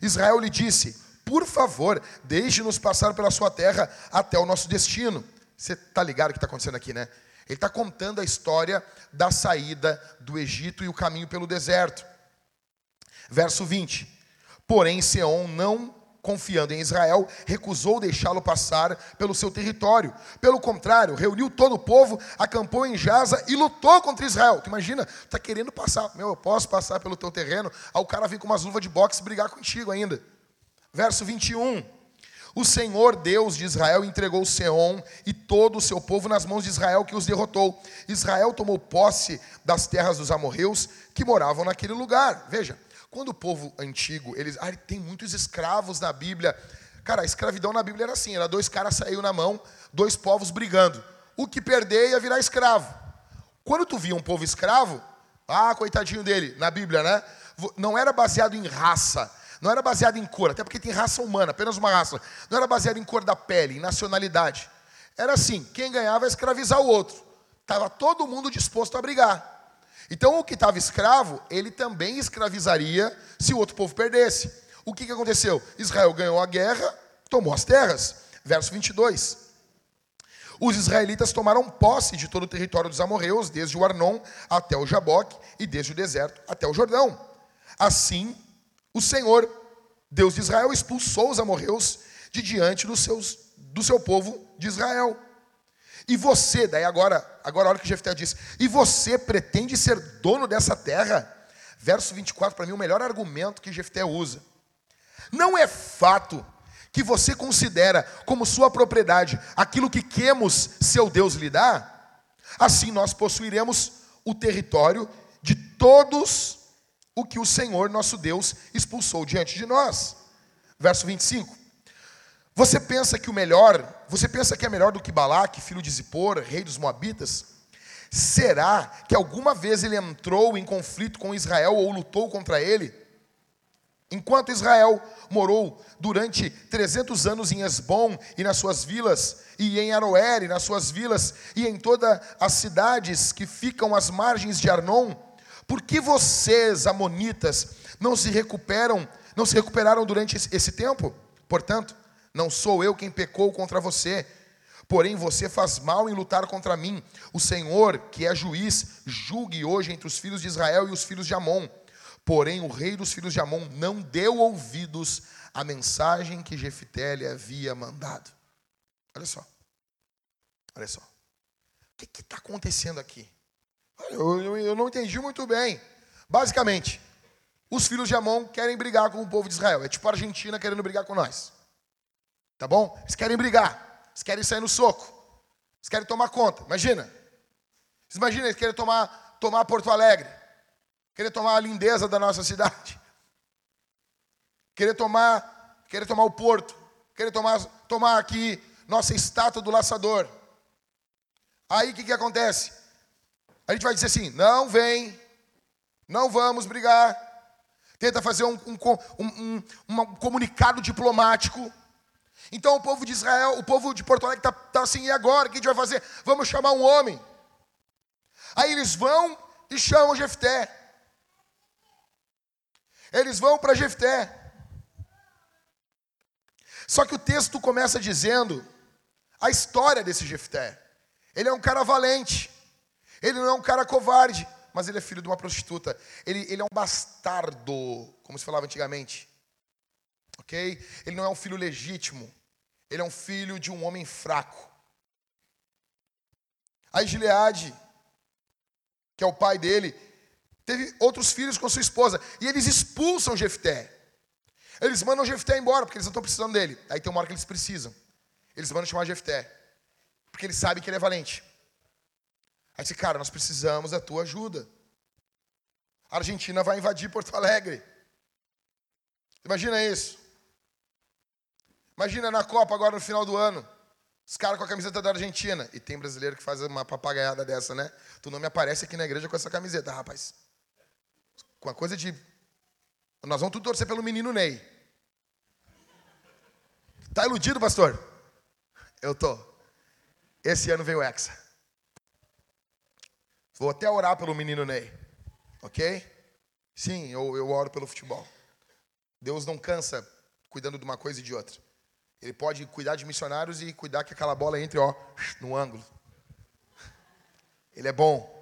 Israel lhe disse: Por favor, deixe-nos passar pela sua terra até o nosso destino. Você está ligado o que está acontecendo aqui, né? Ele está contando a história da saída do Egito e o caminho pelo deserto. Verso 20. Porém, Seom não confiando em Israel, recusou deixá-lo passar pelo seu território. Pelo contrário, reuniu todo o povo, acampou em Jaza e lutou contra Israel. Tu imagina, está querendo passar, meu, eu posso passar pelo teu terreno, aí o cara vem com umas luvas de boxe brigar contigo ainda. Verso 21. O Senhor Deus de Israel entregou Seom e todo o seu povo nas mãos de Israel, que os derrotou. Israel tomou posse das terras dos amorreus que moravam naquele lugar. Veja, quando o povo antigo, eles, ah, tem muitos escravos na Bíblia. Cara, a escravidão na Bíblia era assim, era dois caras saiu na mão, dois povos brigando. O que perder ia virar escravo. Quando tu via um povo escravo, ah, coitadinho dele, na Bíblia, né? Não era baseado em raça, não era baseado em cor, até porque tem raça humana, apenas uma raça. Não era baseado em cor da pele, em nacionalidade. Era assim, quem ganhava ia escravizar o outro. Estava todo mundo disposto a brigar. Então o que estava escravo, ele também escravizaria se o outro povo perdesse. O que, que aconteceu? Israel ganhou a guerra, tomou as terras. Verso 22. Os israelitas tomaram posse de todo o território dos amorreus, desde o Arnon até o Jaboque e desde o deserto até o Jordão. Assim, o Senhor, Deus de Israel, expulsou os amorreus de diante dos seus, do seu povo de Israel. E você, daí agora, agora a hora que Jefté disse, e você pretende ser dono dessa terra? Verso 24, para mim, o melhor argumento que Jefté usa. Não é fato que você considera como sua propriedade aquilo que Quemos, seu Deus, lhe dá? Assim nós possuiremos o território de todos o que o Senhor, nosso Deus, expulsou diante de nós. Verso 25. Você pensa que o melhor, você pensa que é melhor do que Balaque, filho de Zippor, rei dos Moabitas? Será que alguma vez ele entrou em conflito com Israel ou lutou contra ele? Enquanto Israel morou durante 300 anos em Esbom e nas suas vilas, e em Aroer e nas suas vilas, e em todas as cidades que ficam às margens de Arnon, por que vocês, amonitas, não se recuperam, não se recuperaram durante esse tempo? Portanto, não sou eu quem pecou contra você, porém você faz mal em lutar contra mim. O Senhor, que é juiz, julgue hoje entre os filhos de Israel e os filhos de Amon. Porém, o rei dos filhos de Amon não deu ouvidos à mensagem que Jefité lhe havia mandado. Olha só. Olha só. O que está acontecendo aqui? Eu, eu, eu, não entendi muito bem. Basicamente, os filhos de Amon querem brigar com o povo de Israel. É tipo a Argentina querendo brigar com nós. Tá bom? Eles querem brigar. Eles querem sair no soco. Eles querem tomar conta. Imagina. Vocês imaginam eles querem tomar, tomar Porto Alegre. Querer tomar a lindeza da nossa cidade. Querer tomar, querer tomar o porto. Querer tomar, tomar aqui nossa estátua do laçador. Aí o que, que acontece? A gente vai dizer assim: não vem, não vamos brigar. Tenta fazer um, um, um, um comunicado diplomático. Então o povo de Israel, o povo de Porto Alegre está tá assim, e agora? O que a gente vai fazer? Vamos chamar um homem. Aí eles vão e chamam Jefté. Eles vão para Jefté. Só que o texto começa dizendo a história desse Jefté. Ele é um cara valente. Ele não é um cara covarde, mas ele é filho de uma prostituta. Ele, ele é um bastardo, como se falava antigamente. Ok? Ele não é um filho legítimo. Ele é um filho de um homem fraco. Aí Gileade, que é o pai dele, teve outros filhos com sua esposa. E eles expulsam Jefté. Eles mandam Jefté embora, porque eles não estão precisando dele. Aí tem uma hora que eles precisam. Eles mandam chamar Jefté. Porque eles sabem que ele é valente. Aí disse, cara, nós precisamos da tua ajuda. A Argentina vai invadir Porto Alegre. Imagina isso. Imagina na Copa agora no final do ano. Os caras com a camiseta da Argentina. E tem brasileiro que faz uma papagaiada dessa, né? Tu não me aparece aqui na igreja com essa camiseta, rapaz. Com a coisa de. Nós vamos tudo torcer pelo menino Ney. Tá iludido, pastor? Eu tô. Esse ano veio o Hexa. Vou até orar pelo menino Ney. Ok? Sim, eu, eu oro pelo futebol. Deus não cansa cuidando de uma coisa e de outra. Ele pode cuidar de missionários e cuidar que aquela bola entre ó, no ângulo. Ele é bom.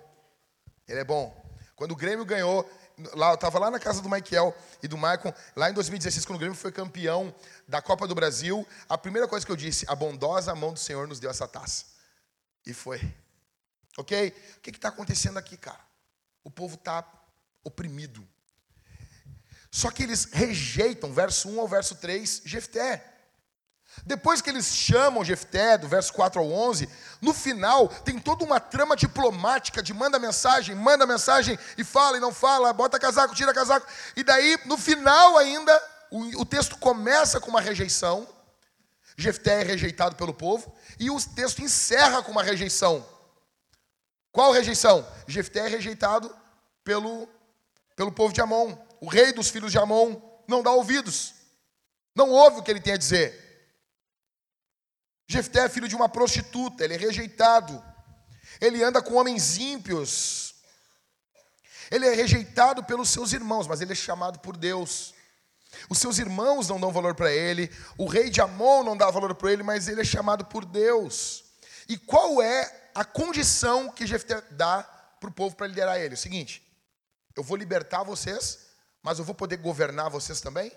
Ele é bom. Quando o Grêmio ganhou, lá, eu estava lá na casa do Michael e do Maicon, lá em 2016, quando o Grêmio foi campeão da Copa do Brasil, a primeira coisa que eu disse, a bondosa mão do Senhor nos deu essa taça. E foi. Ok? O que está acontecendo aqui, cara? O povo está oprimido. Só que eles rejeitam, verso 1 ao verso 3, Jefté. Depois que eles chamam Jefté, do verso 4 ao 11, no final tem toda uma trama diplomática de manda mensagem, manda mensagem e fala e não fala, bota casaco, tira casaco. E daí, no final ainda, o, o texto começa com uma rejeição. Jefté é rejeitado pelo povo e o texto encerra com uma rejeição. Qual rejeição? Jefté é rejeitado pelo, pelo povo de Amon. O rei dos filhos de Amon não dá ouvidos. Não ouve o que ele tem a dizer. Jefté é filho de uma prostituta, ele é rejeitado. Ele anda com homens ímpios. Ele é rejeitado pelos seus irmãos, mas ele é chamado por Deus. Os seus irmãos não dão valor para ele, o rei de Amon não dá valor para ele, mas ele é chamado por Deus. E qual é a condição que Jefté dá para o povo para liderar ele? O seguinte: eu vou libertar vocês, mas eu vou poder governar vocês também?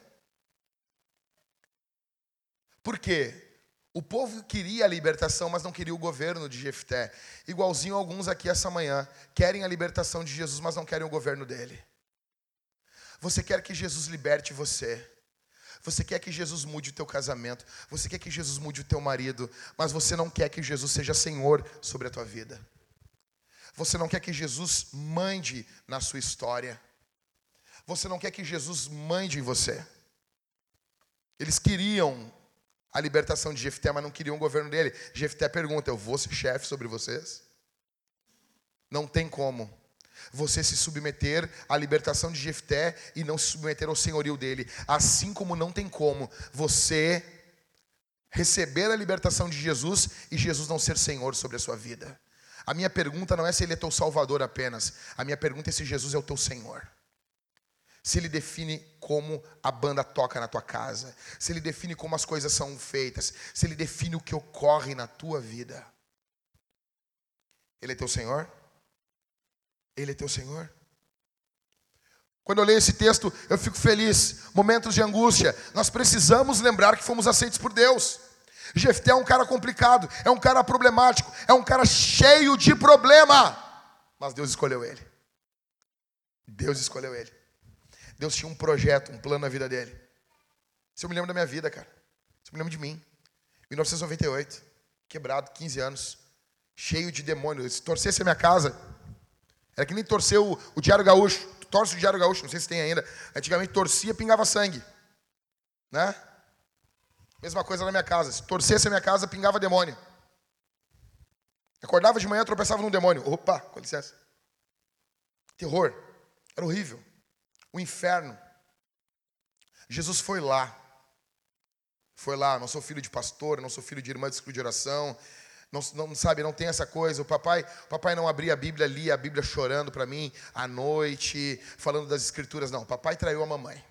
Por quê? O povo queria a libertação, mas não queria o governo de Jefté. Igualzinho alguns aqui essa manhã querem a libertação de Jesus, mas não querem o governo dele. Você quer que Jesus liberte você. Você quer que Jesus mude o teu casamento. Você quer que Jesus mude o teu marido, mas você não quer que Jesus seja Senhor sobre a tua vida. Você não quer que Jesus mande na sua história. Você não quer que Jesus mande em você. Eles queriam a libertação de Jefté, mas não queriam o governo dele. Jefté pergunta: Eu vou ser chefe sobre vocês? Não tem como você se submeter à libertação de Jefté e não se submeter ao senhorio dele. Assim como não tem como você receber a libertação de Jesus e Jesus não ser senhor sobre a sua vida. A minha pergunta não é se ele é teu salvador apenas. A minha pergunta é se Jesus é o teu senhor se ele define como a banda toca na tua casa, se ele define como as coisas são feitas, se ele define o que ocorre na tua vida. Ele é teu Senhor? Ele é teu Senhor? Quando eu leio esse texto, eu fico feliz. Momentos de angústia, nós precisamos lembrar que fomos aceitos por Deus. Jefté é um cara complicado, é um cara problemático, é um cara cheio de problema. Mas Deus escolheu ele. Deus escolheu ele. Deus tinha um projeto, um plano na vida dele. Isso eu me lembro da minha vida, cara. Isso eu me lembro de mim. 1998, quebrado, 15 anos, cheio de demônios. Se torcesse a minha casa, era que nem torcer o, o Diário Gaúcho. Torce o Diário Gaúcho, não sei se tem ainda. Antigamente torcia, pingava sangue. Né? Mesma coisa na minha casa. Se torcesse a minha casa, pingava demônio. Acordava de manhã, tropeçava num demônio. Opa, com licença. Terror. Era horrível o inferno. Jesus foi lá. Foi lá, não sou filho de pastor, não sou filho de irmã de escudo de oração. Não, não sabe, não tem essa coisa. O papai, o papai não abria a Bíblia, lia a Bíblia chorando para mim à noite, falando das escrituras. Não, papai traiu a mamãe.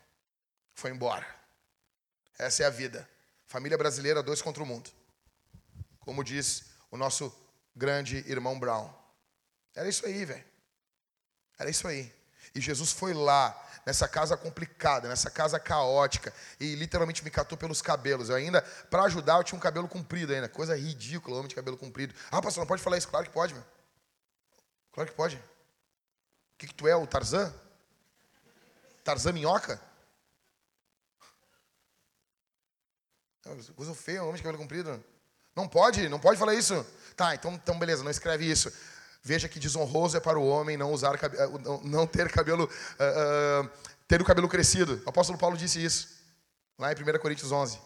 Foi embora. Essa é a vida. Família brasileira, dois contra o mundo. Como diz o nosso grande irmão Brown. Era isso aí, velho. Era isso aí. E Jesus foi lá nessa casa complicada, nessa casa caótica, e literalmente me catou pelos cabelos. Eu ainda, para ajudar, eu tinha um cabelo comprido ainda, coisa ridícula, homem de cabelo comprido. Ah, pastor, não pode falar isso? Claro que pode, meu. Claro que pode. O que, que tu é, o Tarzan? Tarzan minhoca? Coisa feia, homem de cabelo comprido. Não pode, não pode falar isso. Tá, então, então beleza, não escreve isso. Veja que desonroso é para o homem não usar eh, não ter cabelo uh, uh, ter o cabelo crescido. O apóstolo Paulo disse isso lá em 1 Coríntios 11.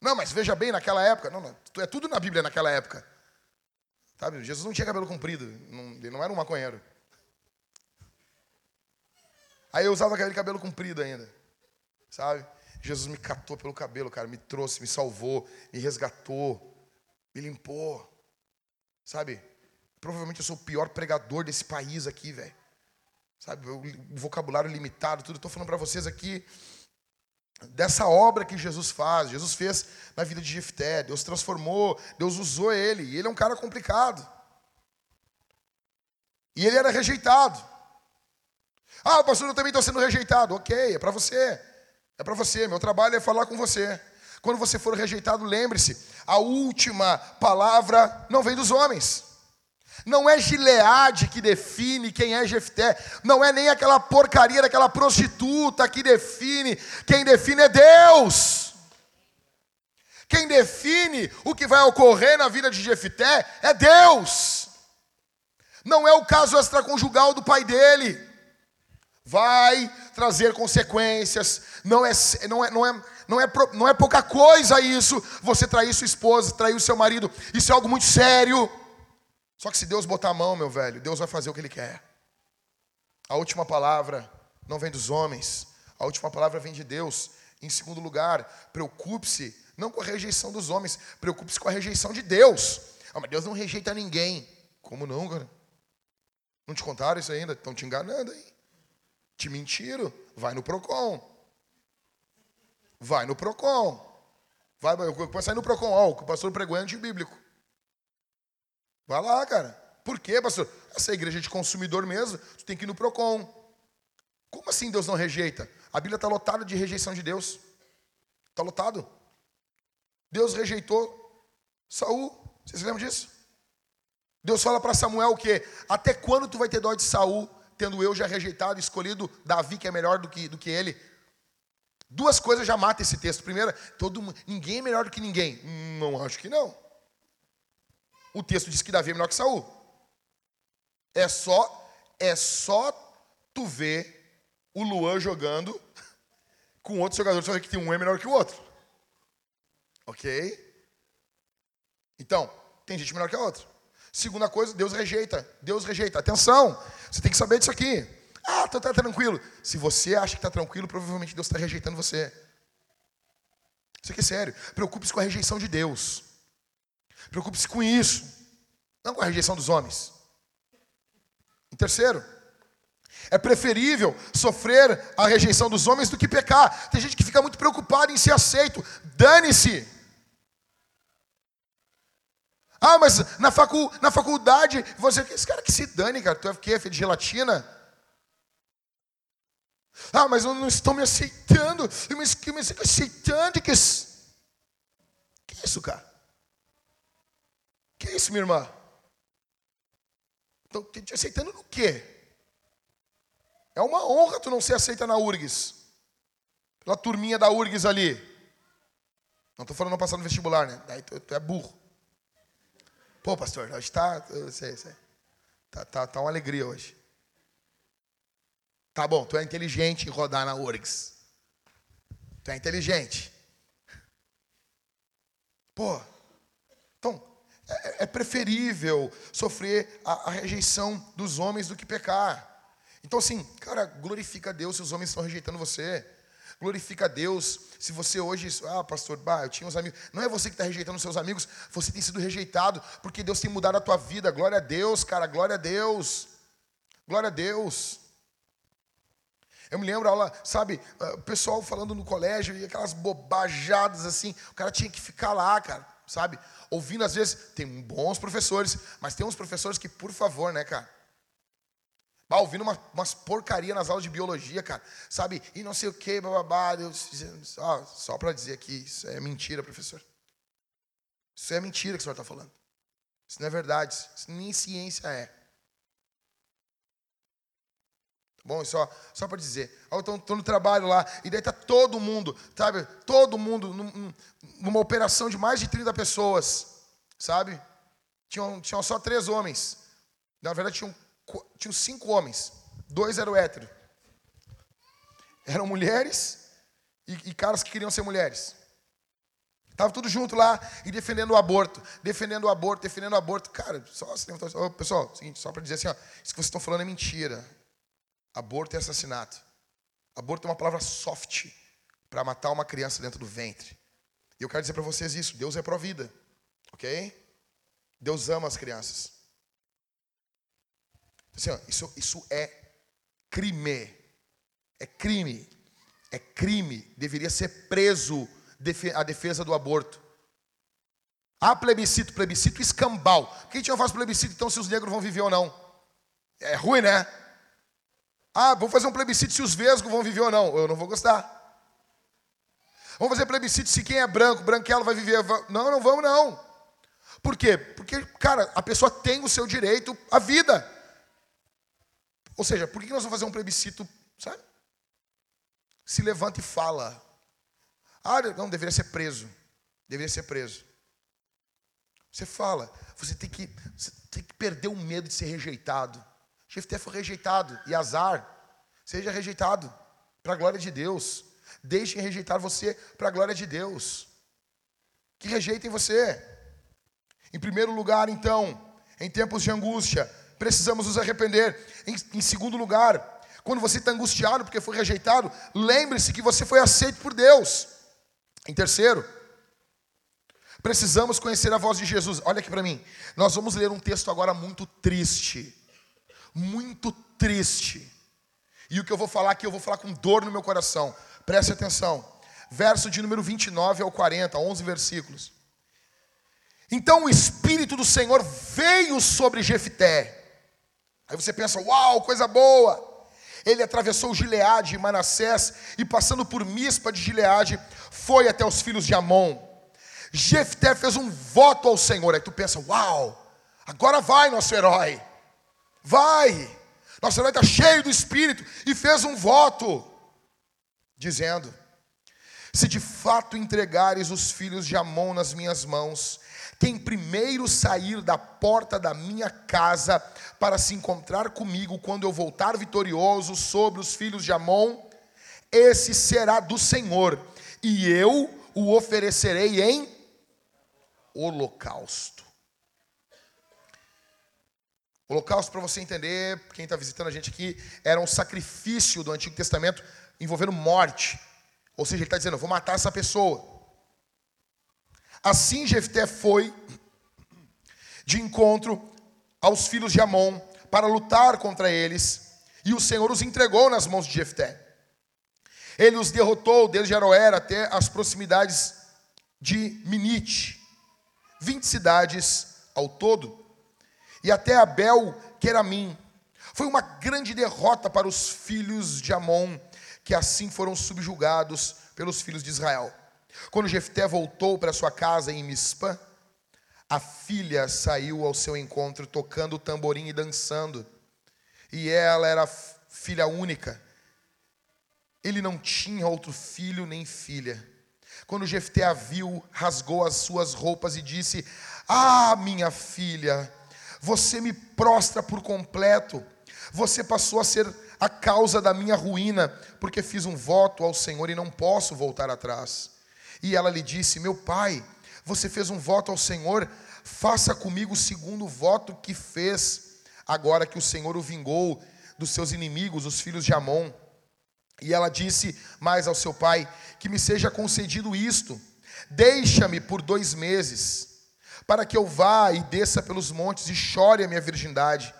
Não, mas veja bem, naquela época, não, não, é tudo na Bíblia naquela época. Sabe? Jesus não tinha cabelo comprido, não, ele não era um maconheiro. Aí eu usava aquele cabelo comprido ainda, sabe? Jesus me catou pelo cabelo, cara, me trouxe, me salvou, me resgatou, me limpou, sabe? Provavelmente eu sou o pior pregador desse país aqui, velho. Sabe, o vocabulário limitado, tudo. Estou falando para vocês aqui. dessa obra que Jesus faz. Jesus fez na vida de Jefté, Deus transformou, Deus usou ele. E ele é um cara complicado. E ele era rejeitado. Ah, pastor, eu também estou sendo rejeitado. Ok, é para você. É para você. Meu trabalho é falar com você. Quando você for rejeitado, lembre-se: a última palavra não vem dos homens. Não é Gileade que define quem é Jefté. Não é nem aquela porcaria daquela prostituta que define. Quem define é Deus. Quem define o que vai ocorrer na vida de Jefté é Deus. Não é o caso extraconjugal do pai dele. Vai trazer consequências. Não é, não é, não é, não é, não é pouca coisa isso. Você trair sua esposa, trair o seu marido. Isso é algo muito sério. Só que se Deus botar a mão, meu velho, Deus vai fazer o que Ele quer. A última palavra não vem dos homens, a última palavra vem de Deus. Em segundo lugar, preocupe-se não com a rejeição dos homens, preocupe-se com a rejeição de Deus. Ah, mas Deus não rejeita ninguém. Como não, cara? Não te contaram isso ainda? Estão te enganando aí. Te mentiram. Vai no PROCON. Vai no PROCON. Vai, vai sair no PROCON. Ó, o pastor pregou é antibíblico. Vai lá, cara. Por quê, pastor? Essa é igreja de consumidor mesmo. Tu tem que ir no PROCON. Como assim Deus não rejeita? A Bíblia está lotada de rejeição de Deus. Está lotado. Deus rejeitou Saul. Vocês lembram disso? Deus fala para Samuel o quê? Até quando tu vai ter dó de Saul, tendo eu já rejeitado, escolhido Davi, que é melhor do que, do que ele? Duas coisas já matam esse texto. Primeira, todo, ninguém é melhor do que ninguém. Não acho que não. O texto diz que Davi é melhor que Saul. É só, é só tu ver o Luan jogando com outro jogador, você vai ver que tem um é melhor que o outro. Ok? Então, tem gente melhor que a outra. Segunda coisa, Deus rejeita. Deus rejeita. Atenção, você tem que saber disso aqui. Ah, tu tá tranquilo. Se você acha que está tranquilo, provavelmente Deus está rejeitando você. Isso aqui é sério. Preocupe-se com a rejeição de Deus. Preocupe-se com isso, não com a rejeição dos homens. Em terceiro, é preferível sofrer a rejeição dos homens do que pecar. Tem gente que fica muito preocupada em ser aceito. Dane-se. Ah, mas na, facu, na faculdade, você. Esse cara que se dane, cara. Tu é o quê? Filho de gelatina? Ah, mas eu não estou me aceitando. Eu me, me aceitando. Que, que isso, cara? Que é isso, minha irmã? Estou te aceitando no quê? É uma honra tu não ser aceita na URGS. Pela turminha da URGS ali. Não estou falando não passar no vestibular, né? Daí tu, tu, é burro. Pô, pastor, hoje está. Sei, sei. Tá, tá, tá uma alegria hoje. Tá bom, tu é inteligente em rodar na URGS. Tu é inteligente. Pô, é, é preferível sofrer a, a rejeição dos homens do que pecar. Então, assim, cara, glorifica a Deus se os homens estão rejeitando você. Glorifica a Deus se você hoje, ah, pastor, bah, eu tinha uns amigos. Não é você que está rejeitando os seus amigos, você tem sido rejeitado, porque Deus tem mudado a tua vida. Glória a Deus, cara, glória a Deus. Glória a Deus. Eu me lembro, aula, sabe, ah, o pessoal falando no colégio e aquelas bobajadas assim, o cara tinha que ficar lá, cara sabe? Ouvindo às vezes, tem bons professores, mas tem uns professores que, por favor, né, cara? Bah, ouvindo uma, umas porcaria nas aulas de biologia, cara, sabe? E não sei o que, bababá. Eu, só só para dizer aqui, isso é mentira, professor. Isso é mentira que o senhor está falando. Isso não é verdade. Isso nem ciência é. Bom, só, só para dizer. Estou no trabalho lá, e daí está todo mundo, sabe? Todo mundo num, numa operação de mais de 30 pessoas, sabe? Tinham, tinham só três homens. Na verdade, tinham, tinham cinco homens. Dois eram héteros. Eram mulheres e, e caras que queriam ser mulheres. Estava tudo junto lá e defendendo o aborto, defendendo o aborto, defendendo o aborto. Cara, só assim, pessoal, seguinte, só para dizer assim, ó, isso que vocês estão falando é mentira. Aborto é assassinato. Aborto é uma palavra soft para matar uma criança dentro do ventre. E eu quero dizer para vocês isso: Deus é pró-vida, ok? Deus ama as crianças. Assim, ó, isso, isso é crime. É crime. é crime, deveria ser preso a defesa do aborto. Há plebiscito, plebiscito escambau. Por que a gente não faz plebiscito então se os negros vão viver ou não? É ruim, né? Ah, vamos fazer um plebiscito se os vesgos vão viver ou não. Eu não vou gostar. Vamos fazer plebiscito se quem é branco, branquelo vai viver. Não, não vamos não. Por quê? Porque, cara, a pessoa tem o seu direito à vida. Ou seja, por que nós vamos fazer um plebiscito, sabe? Se levanta e fala. Ah, não, deveria ser preso. Deveria ser preso. Você fala, você tem que, você tem que perder o medo de ser rejeitado. Jefté foi rejeitado, e azar. Seja rejeitado para a glória de Deus. Deixem rejeitar você para a glória de Deus. Que rejeitem você. Em primeiro lugar, então, em tempos de angústia, precisamos nos arrepender. Em, em segundo lugar, quando você está angustiado porque foi rejeitado, lembre-se que você foi aceito por Deus. Em terceiro, precisamos conhecer a voz de Jesus. Olha aqui para mim. Nós vamos ler um texto agora muito triste. Muito triste. E o que eu vou falar aqui, eu vou falar com dor no meu coração. Preste atenção. Verso de número 29 ao 40, 11 versículos. Então o Espírito do Senhor veio sobre Jefté. Aí você pensa, uau, coisa boa. Ele atravessou Gileade e Manassés e passando por Mispa de Gileade, foi até os filhos de Amon. Jefté fez um voto ao Senhor. Aí tu pensa, uau, agora vai nosso herói. Vai. Nosso herói está cheio do Espírito e fez um voto, dizendo: Se de fato entregares os filhos de Amon nas minhas mãos, quem primeiro sair da porta da minha casa para se encontrar comigo quando eu voltar vitorioso sobre os filhos de Amon, esse será do Senhor, e eu o oferecerei em holocausto. Holocausto, para você entender, quem está visitando a gente aqui, era um sacrifício do Antigo Testamento envolvendo morte. Ou seja, ele está dizendo: eu vou matar essa pessoa. Assim Jefté foi de encontro aos filhos de Amon para lutar contra eles, e o Senhor os entregou nas mãos de Jefté. Ele os derrotou desde Aroer até as proximidades de Minite, vinte cidades ao todo, e até Abel Queramim. Foi uma grande derrota para os filhos de Amon, que assim foram subjugados pelos filhos de Israel. Quando Jefté voltou para sua casa em Mispa, a filha saiu ao seu encontro tocando tamborim e dançando. E ela era filha única. Ele não tinha outro filho nem filha. Quando Jefté a viu, rasgou as suas roupas e disse: Ah, minha filha, você me prostra por completo. Você passou a ser a causa da minha ruína, porque fiz um voto ao Senhor e não posso voltar atrás. E ela lhe disse: Meu pai, você fez um voto ao Senhor, faça comigo segundo o voto que fez, agora que o Senhor o vingou dos seus inimigos, os filhos de Amon. E ela disse mais ao seu pai: Que me seja concedido isto, deixa-me por dois meses, para que eu vá e desça pelos montes e chore a minha virgindade,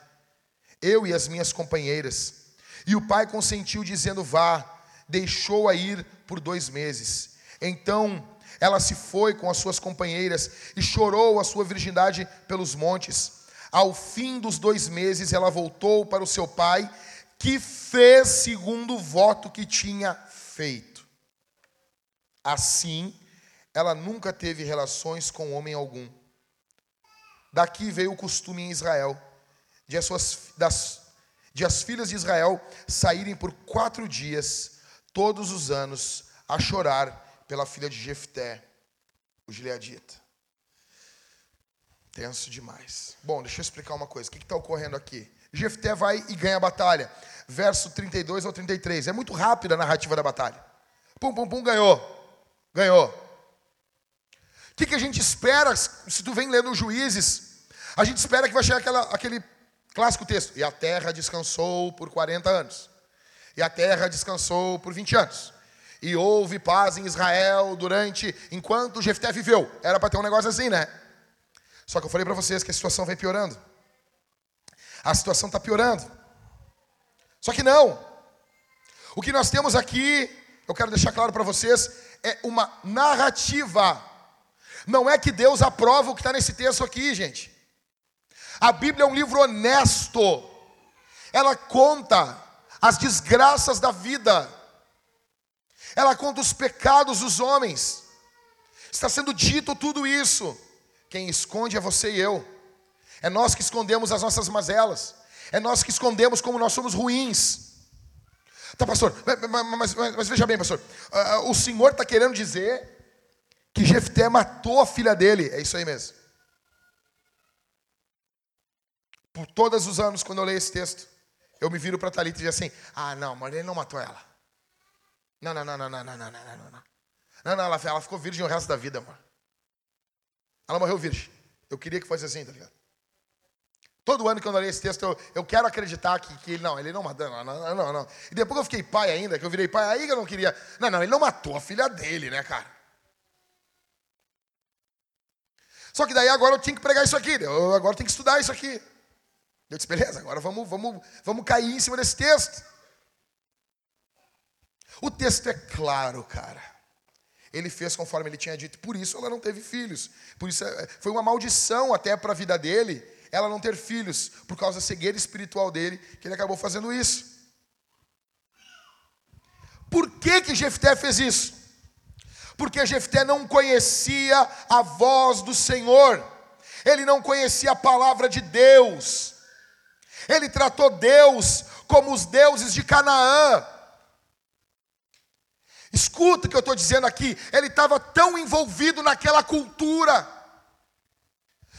eu e as minhas companheiras. E o pai consentiu, dizendo: Vá, deixou-a ir por dois meses. Então ela se foi com as suas companheiras e chorou a sua virgindade pelos montes. Ao fim dos dois meses, ela voltou para o seu pai, que fez segundo o voto que tinha feito. Assim, ela nunca teve relações com homem algum. Daqui veio o costume em Israel de as, suas, das, de as filhas de Israel saírem por quatro dias, todos os anos, a chorar pela filha de Jefté, o gileadita. Tenso demais. Bom, deixa eu explicar uma coisa. O que está ocorrendo aqui? Jefté vai e ganha a batalha. Verso 32 ao 33. É muito rápida a narrativa da batalha. Pum, pum, pum, ganhou. Ganhou. O que, que a gente espera se tu vem lendo Juízes? A gente espera que vai chegar aquela, aquele clássico texto. E a terra descansou por 40 anos. E a terra descansou por 20 anos e houve paz em Israel durante enquanto Jefté viveu. Era para ter um negócio assim, né? Só que eu falei para vocês que a situação vem piorando. A situação está piorando. Só que não. O que nós temos aqui eu quero deixar claro para vocês, é uma narrativa. Não é que Deus aprova o que está nesse texto aqui, gente. A Bíblia é um livro honesto. Ela conta as desgraças da vida. Ela conta os pecados dos homens. Está sendo dito tudo isso. Quem esconde é você e eu. É nós que escondemos as nossas mazelas. É nós que escondemos como nós somos ruins. Tá, pastor, mas, mas, mas, mas veja bem, pastor. Uh, o senhor está querendo dizer que Jefté matou a filha dele. É isso aí mesmo. Por todos os anos, quando eu leio esse texto, eu me viro para Talita e digo assim: Ah, não, mas ele não matou ela. Não, não, não, não, não, não, não, não, não. Não, não, ela, ela ficou virgem o resto da vida, mano. Ela morreu virgem. Eu queria que fosse assim, tá ligado? Todo ano que eu leio esse texto, eu, eu quero acreditar que, que ele não, ele não matou, não, não, não, não. E depois que eu fiquei pai ainda, que eu virei pai, aí que eu não queria. Não, não, ele não matou a filha dele, né, cara? Só que daí agora eu tinha que pregar isso aqui, eu agora tenho que estudar isso aqui. Eu disse, beleza, agora vamos, vamos, vamos cair em cima desse texto. O texto é claro, cara. Ele fez conforme ele tinha dito, por isso ela não teve filhos. Por isso é, foi uma maldição até para a vida dele ela não ter filhos, por causa da cegueira espiritual dele, que ele acabou fazendo isso. Por que que Jefté fez isso? Porque Jefté não conhecia a voz do Senhor. Ele não conhecia a palavra de Deus. Ele tratou Deus como os deuses de Canaã. Escuta o que eu estou dizendo aqui. Ele estava tão envolvido naquela cultura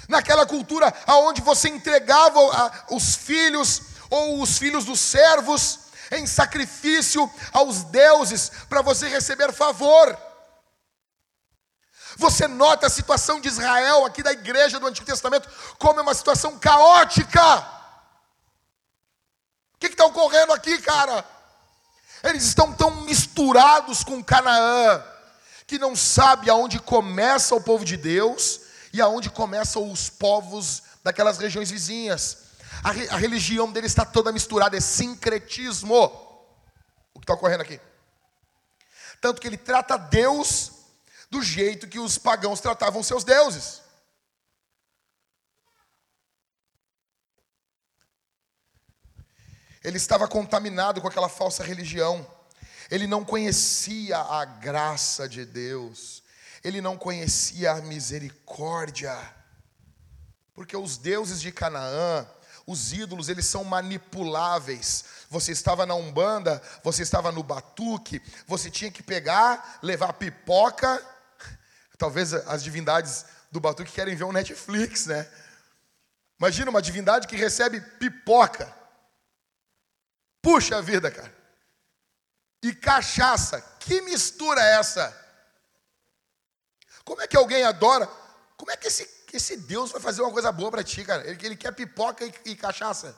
naquela cultura aonde você entregava os filhos ou os filhos dos servos em sacrifício aos deuses para você receber favor. Você nota a situação de Israel aqui da igreja do Antigo Testamento como é uma situação caótica. O que está ocorrendo aqui, cara? Eles estão tão misturados com Canaã que não sabe aonde começa o povo de Deus e aonde começam os povos daquelas regiões vizinhas. A, re, a religião deles está toda misturada, é sincretismo. O que está ocorrendo aqui? Tanto que ele trata Deus do jeito que os pagãos tratavam seus deuses. Ele estava contaminado com aquela falsa religião. Ele não conhecia a graça de Deus ele não conhecia a misericórdia. Porque os deuses de Canaã, os ídolos, eles são manipuláveis. Você estava na Umbanda, você estava no batuque, você tinha que pegar, levar pipoca. Talvez as divindades do batuque querem ver um Netflix, né? Imagina uma divindade que recebe pipoca. Puxa vida, cara. E cachaça. Que mistura é essa? Como é que alguém adora? Como é que esse, esse Deus vai fazer uma coisa boa para ti, cara? Ele, ele quer pipoca e, e, cachaça.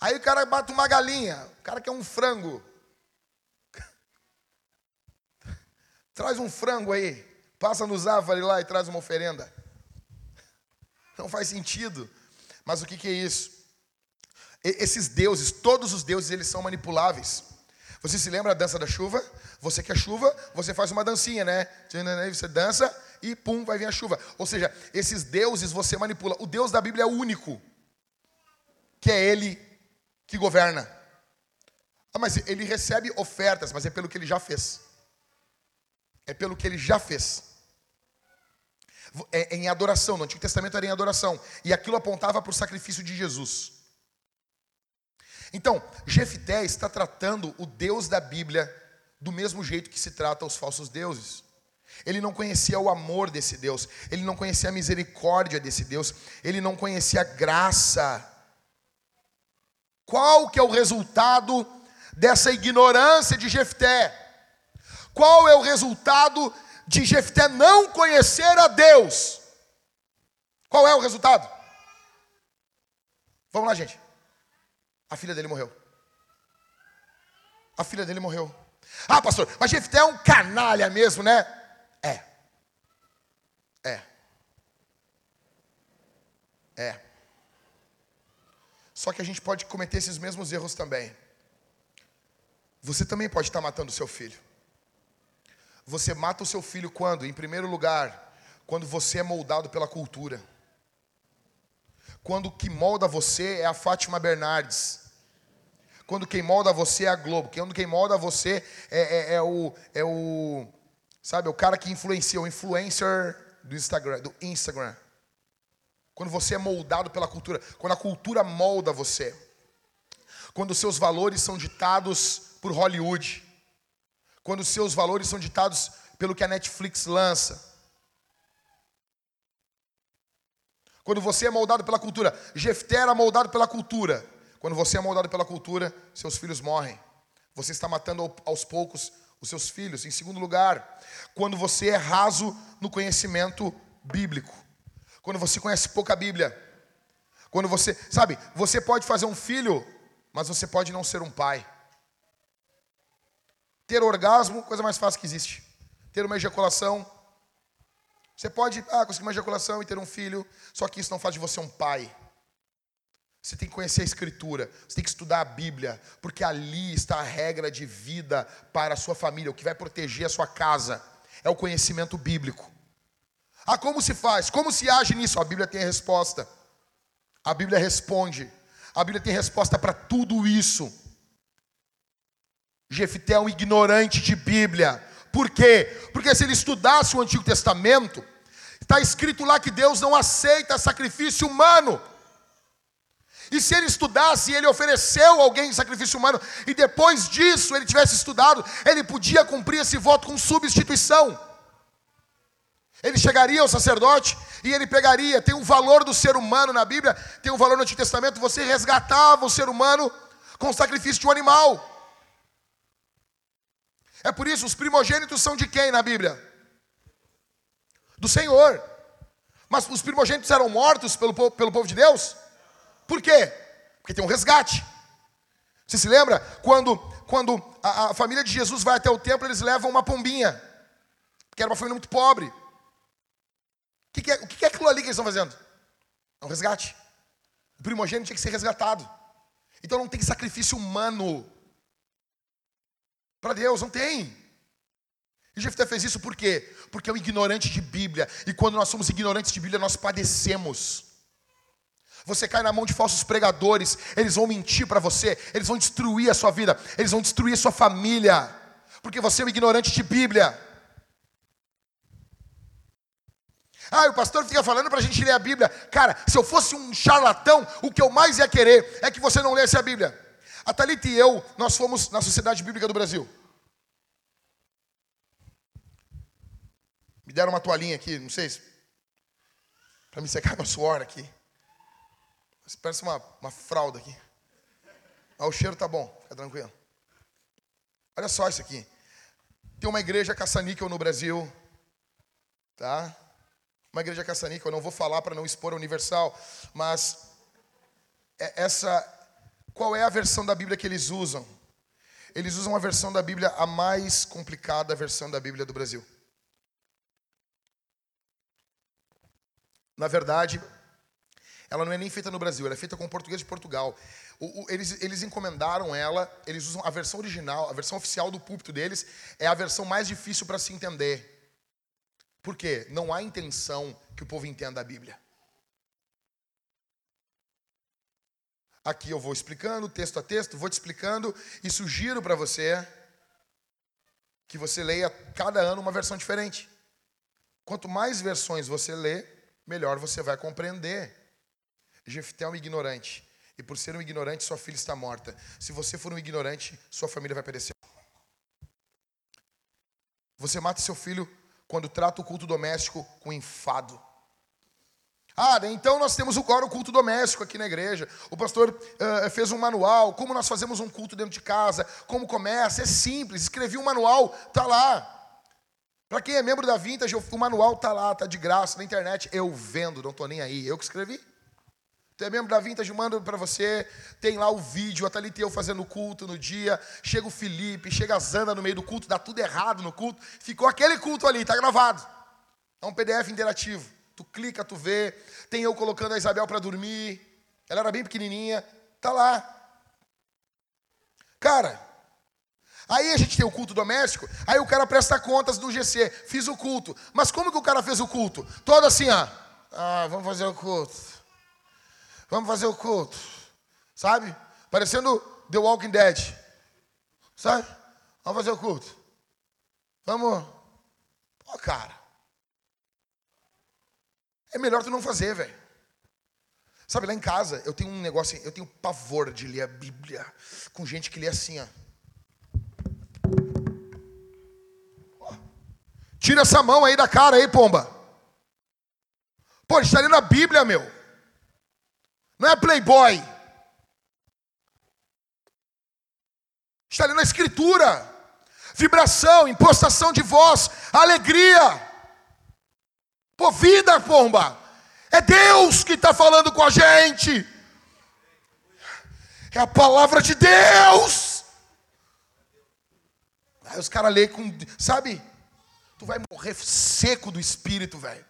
Aí o cara bate uma galinha, o cara quer um frango. Traz um frango aí, passa no Zafari lá e traz uma oferenda. Não faz sentido. Mas o que, que é isso? esses deuses, todos os deuses, eles são manipuláveis. Você se lembra da dança da chuva? Você quer chuva, você faz uma dancinha, né? Você dança e pum, vai vir a chuva. Ou seja, esses deuses você manipula. O Deus da Bíblia é o único, que é Ele que governa. Ah, mas ele recebe ofertas, mas é pelo que ele já fez. É pelo que ele já fez. É, é em adoração, no Antigo Testamento era em adoração. E aquilo apontava para o sacrifício de Jesus. Então, Jefté está tratando o Deus da Bíblia do mesmo jeito que se trata os falsos deuses. Ele não conhecia o amor desse Deus, ele não conhecia a misericórdia desse Deus, ele não conhecia a graça. Qual que é o resultado dessa ignorância de Jefté? Qual é o resultado de Jefté não conhecer a Deus? Qual é o resultado? Vamos lá, gente. A filha dele morreu. A filha dele morreu. Ah, pastor, mas Jefté é um canalha mesmo, né? É. É. É. Só que a gente pode cometer esses mesmos erros também. você também pode estar matando seu filho. Você mata o seu filho quando? Em primeiro lugar, quando você é moldado pela cultura. Quando o que molda você é a Fátima Bernardes. Quando quem molda você é a Globo. Quando quem molda você é, é, é o, é o. Sabe, o cara que influencia, o influencer do Instagram. Do Instagram. Quando você é moldado pela cultura. Quando a cultura molda você. Quando seus valores são ditados por Hollywood. Quando seus valores são ditados pelo que a Netflix lança. Quando você é moldado pela cultura. Jefté era moldado pela cultura. Quando você é moldado pela cultura, seus filhos morrem. Você está matando aos poucos os seus filhos. Em segundo lugar, quando você é raso no conhecimento bíblico. Quando você conhece pouca Bíblia. Quando você, sabe, você pode fazer um filho, mas você pode não ser um pai. Ter orgasmo, coisa mais fácil que existe. Ter uma ejaculação. Você pode ah, conseguir uma ejaculação e ter um filho, só que isso não faz de você um pai. Você tem que conhecer a Escritura, você tem que estudar a Bíblia, porque ali está a regra de vida para a sua família, o que vai proteger a sua casa é o conhecimento bíblico. Ah, como se faz? Como se age nisso? A Bíblia tem a resposta. A Bíblia responde. A Bíblia tem resposta para tudo isso. Jefté é um ignorante de Bíblia. Por quê? Porque se ele estudasse o Antigo Testamento, está escrito lá que Deus não aceita sacrifício humano. E se ele estudasse, ele ofereceu alguém sacrifício humano, e depois disso ele tivesse estudado, ele podia cumprir esse voto com substituição. Ele chegaria ao sacerdote e ele pegaria, tem o um valor do ser humano na Bíblia, tem o um valor no Antigo Testamento, você resgatava o ser humano com o sacrifício de um animal. É por isso, os primogênitos são de quem na Bíblia? Do Senhor. Mas os primogênitos eram mortos pelo, pelo povo de Deus? Por quê? Porque tem um resgate. Você se lembra? Quando, quando a, a família de Jesus vai até o templo, eles levam uma pombinha. Porque era uma família muito pobre. O que, que, é, o que é aquilo ali que eles estão fazendo? É um resgate. O primogênito tinha que ser resgatado. Então não tem sacrifício humano para Deus, não tem. E Jefté fez isso por quê? Porque é um ignorante de Bíblia. E quando nós somos ignorantes de Bíblia, nós padecemos. Você cai na mão de falsos pregadores, eles vão mentir para você, eles vão destruir a sua vida, eles vão destruir a sua família, porque você é um ignorante de Bíblia. Ah, o pastor fica falando para a gente ler a Bíblia. Cara, se eu fosse um charlatão, o que eu mais ia querer é que você não lesse a Bíblia. A Thalita e eu, nós fomos na Sociedade Bíblica do Brasil. Me deram uma toalhinha aqui, não sei se. Para me secar meu suor aqui. Parece uma, uma fralda aqui. Mas o cheiro tá bom, fica tranquilo. Olha só isso aqui. Tem uma igreja caça-níquel no Brasil. Tá? Uma igreja caça-níquel, eu não vou falar para não expor a Universal, mas é essa qual é a versão da Bíblia que eles usam? Eles usam a versão da Bíblia a mais complicada, versão da Bíblia do Brasil. Na verdade, ela não é nem feita no Brasil, ela é feita com português de Portugal. O, o, eles, eles encomendaram ela, eles usam a versão original, a versão oficial do púlpito deles, é a versão mais difícil para se entender. Por quê? Não há intenção que o povo entenda a Bíblia. Aqui eu vou explicando, texto a texto, vou te explicando e sugiro para você que você leia cada ano uma versão diferente. Quanto mais versões você lê, melhor você vai compreender. Jefté é um ignorante. E por ser um ignorante, sua filha está morta. Se você for um ignorante, sua família vai perecer. Você mata seu filho quando trata o culto doméstico com enfado. Ah, então nós temos agora o culto doméstico aqui na igreja. O pastor uh, fez um manual, como nós fazemos um culto dentro de casa, como começa, é simples. Escrevi um manual, tá lá. Para quem é membro da Vintage, o manual tá lá, tá de graça na internet. Eu vendo, não tô nem aí. Eu que escrevi. Tu é membro da Vintage, mando para você. Tem lá o vídeo, a Thalita eu fazendo culto no dia. Chega o Felipe, chega a Zanda no meio do culto, dá tudo errado no culto. Ficou aquele culto ali, tá gravado. É um PDF interativo. Tu clica, tu vê. Tem eu colocando a Isabel para dormir. Ela era bem pequenininha. Tá lá. Cara, Aí a gente tem o culto doméstico, aí o cara presta contas do GC, fiz o culto. Mas como que o cara fez o culto? Todo assim, ó. Ah, vamos fazer o culto. Vamos fazer o culto. Sabe? Parecendo The Walking Dead. Sabe? Vamos fazer o culto. Vamos. Ó, cara. É melhor tu não fazer, velho. Sabe, lá em casa, eu tenho um negócio, eu tenho pavor de ler a Bíblia com gente que lê assim, ó. Tira essa mão aí da cara aí, pomba. Pô, está lendo a Bíblia, meu. Não é playboy. Está lendo a Escritura. Vibração, impostação de voz, alegria. Pô, vida, pomba. É Deus que está falando com a gente. É a palavra de Deus. Aí os caras lêem com. Sabe? Tu vai morrer seco do espírito, velho.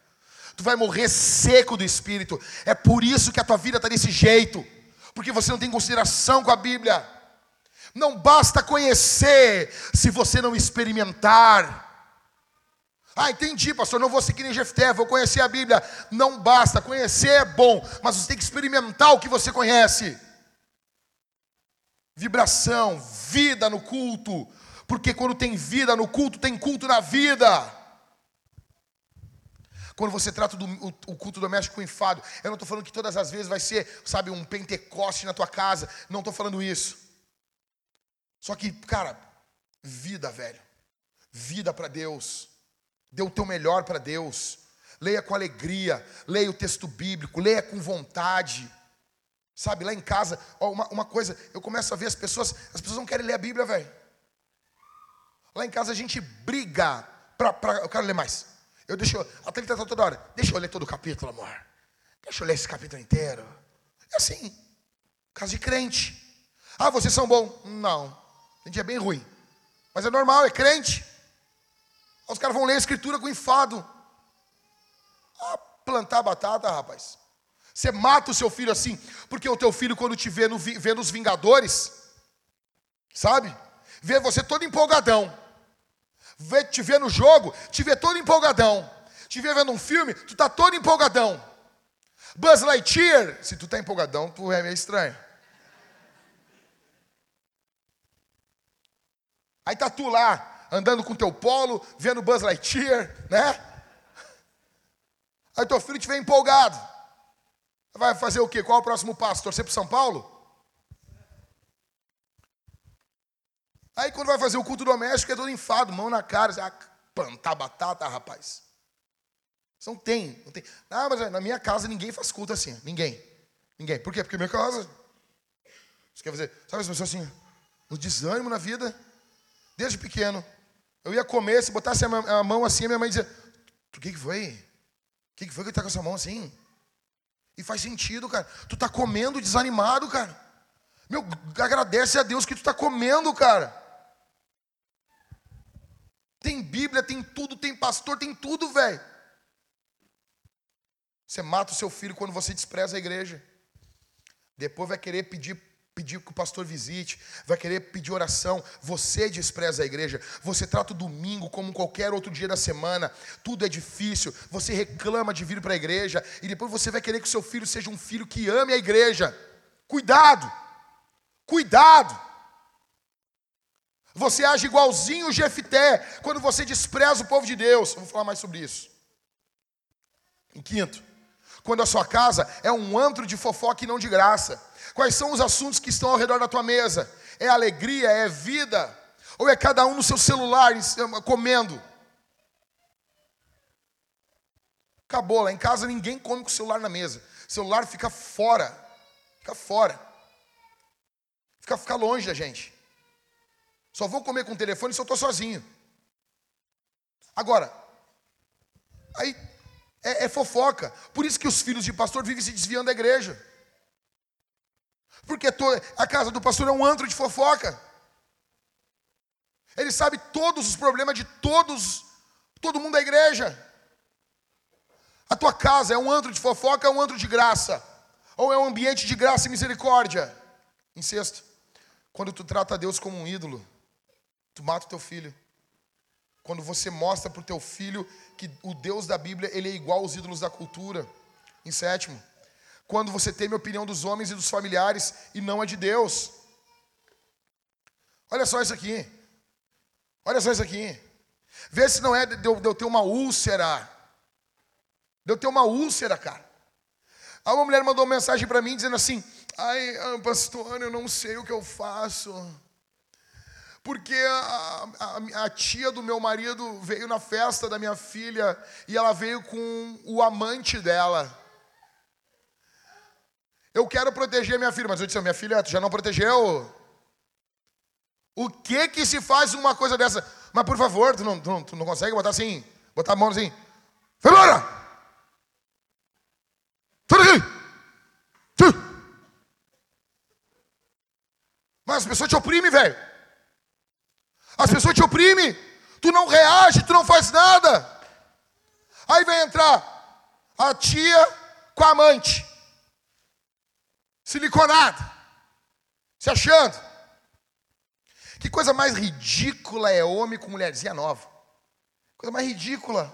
Tu vai morrer seco do espírito. É por isso que a tua vida está desse jeito. Porque você não tem consideração com a Bíblia. Não basta conhecer se você não experimentar. Ah, entendi, pastor. Não vou seguir em Jefté, vou conhecer a Bíblia. Não basta, conhecer é bom, mas você tem que experimentar o que você conhece. Vibração, vida no culto, porque quando tem vida no culto, tem culto na vida. Quando você trata do, o, o culto doméstico com enfado, eu não estou falando que todas as vezes vai ser, sabe, um pentecoste na tua casa. Não estou falando isso. Só que, cara, vida, velho. Vida para Deus. Dê o teu melhor para Deus. Leia com alegria, leia o texto bíblico, leia com vontade. Sabe, lá em casa, ó, uma, uma coisa, eu começo a ver as pessoas, as pessoas não querem ler a Bíblia, velho. Lá em casa a gente briga para, eu quero ler mais. Eu deixo, a Thalita está toda hora, deixa eu ler todo o capítulo, amor. Deixa eu ler esse capítulo inteiro. É assim, caso de crente. Ah, vocês são bons. Não, a gente é bem ruim. Mas é normal, é crente. Os caras vão ler a escritura com enfado. Ah, plantar batata, rapaz. Você mata o seu filho assim, porque o teu filho, quando te vê, no, vê nos Vingadores, sabe? Vê você todo empolgadão. Vê, te vê no jogo, te vê todo empolgadão. Te vê vendo um filme, tu tá todo empolgadão. Buzz Lightyear, se tu tá empolgadão, tu é meio estranho. Aí tá tu lá, andando com teu polo, vendo Buzz Lightyear, né? Aí teu filho te vem empolgado. Vai fazer o quê? Qual é o próximo passo? Torcer para São Paulo? Aí quando vai fazer o culto doméstico, é todo enfado, mão na cara, ah, plantar batata, rapaz. Não tem, não tem. Ah, mas na minha casa ninguém faz culto assim, ninguém. Ninguém. Por quê? Porque minha casa. Você quer fazer, sabe as pessoas assim, o desânimo na vida, desde pequeno. Eu ia comer, se botasse a mão assim, a minha mãe dizia: O que, que foi? O que, que foi que tá com essa mão assim? E faz sentido, cara. Tu tá comendo desanimado, cara. Meu, agradece a Deus que tu tá comendo, cara. Tem Bíblia, tem tudo, tem pastor, tem tudo, velho. Você mata o seu filho quando você despreza a igreja. Depois vai querer pedir pedir que o pastor visite, vai querer pedir oração. Você despreza a igreja, você trata o domingo como qualquer outro dia da semana, tudo é difícil, você reclama de vir para a igreja, e depois você vai querer que o seu filho seja um filho que ame a igreja. Cuidado, cuidado. Você age igualzinho o Jefté quando você despreza o povo de Deus. Eu vou falar mais sobre isso. Em quinto, quando a sua casa é um antro de fofoca e não de graça. Quais são os assuntos que estão ao redor da tua mesa? É alegria? É vida? Ou é cada um no seu celular comendo? Acabou, lá em casa ninguém come com o celular na mesa. O celular fica fora. Fica fora. Fica, fica longe da gente. Só vou comer com o telefone se eu estou sozinho. Agora, aí é, é fofoca. Por isso que os filhos de pastor vivem se desviando da igreja. Porque a casa do pastor é um antro de fofoca. Ele sabe todos os problemas de todos, todo mundo da igreja. A tua casa é um antro de fofoca, é um antro de graça, ou é um ambiente de graça e misericórdia. Em sexto, quando tu trata Deus como um ídolo, tu mata o teu filho. Quando você mostra para o teu filho que o Deus da Bíblia ele é igual aos ídolos da cultura. Em sétimo, quando você teme a opinião dos homens e dos familiares e não a de Deus. Olha só isso aqui. Olha só isso aqui. Vê se não é de eu, de eu ter uma úlcera. De eu ter uma úlcera, cara. Aí uma mulher mandou uma mensagem para mim dizendo assim: Ai, ah, pastor, eu não sei o que eu faço. Porque a, a, a, tia do meu marido veio na festa da minha filha e ela veio com o amante dela. Eu quero proteger minha filha, mas eu disse: Minha filha, tu já não protegeu? O que que se faz uma coisa dessa? Mas por favor, tu não, tu não, tu não consegue botar assim, botar a mão assim. Vai embora! Tudo aqui! Mas as pessoas te oprimem, velho. As pessoas te oprimem. Tu não reage, tu não faz nada. Aí vem entrar a tia com a amante. Siliconada. Se achando. Que coisa mais ridícula é homem com mulherzinha nova. Coisa mais ridícula.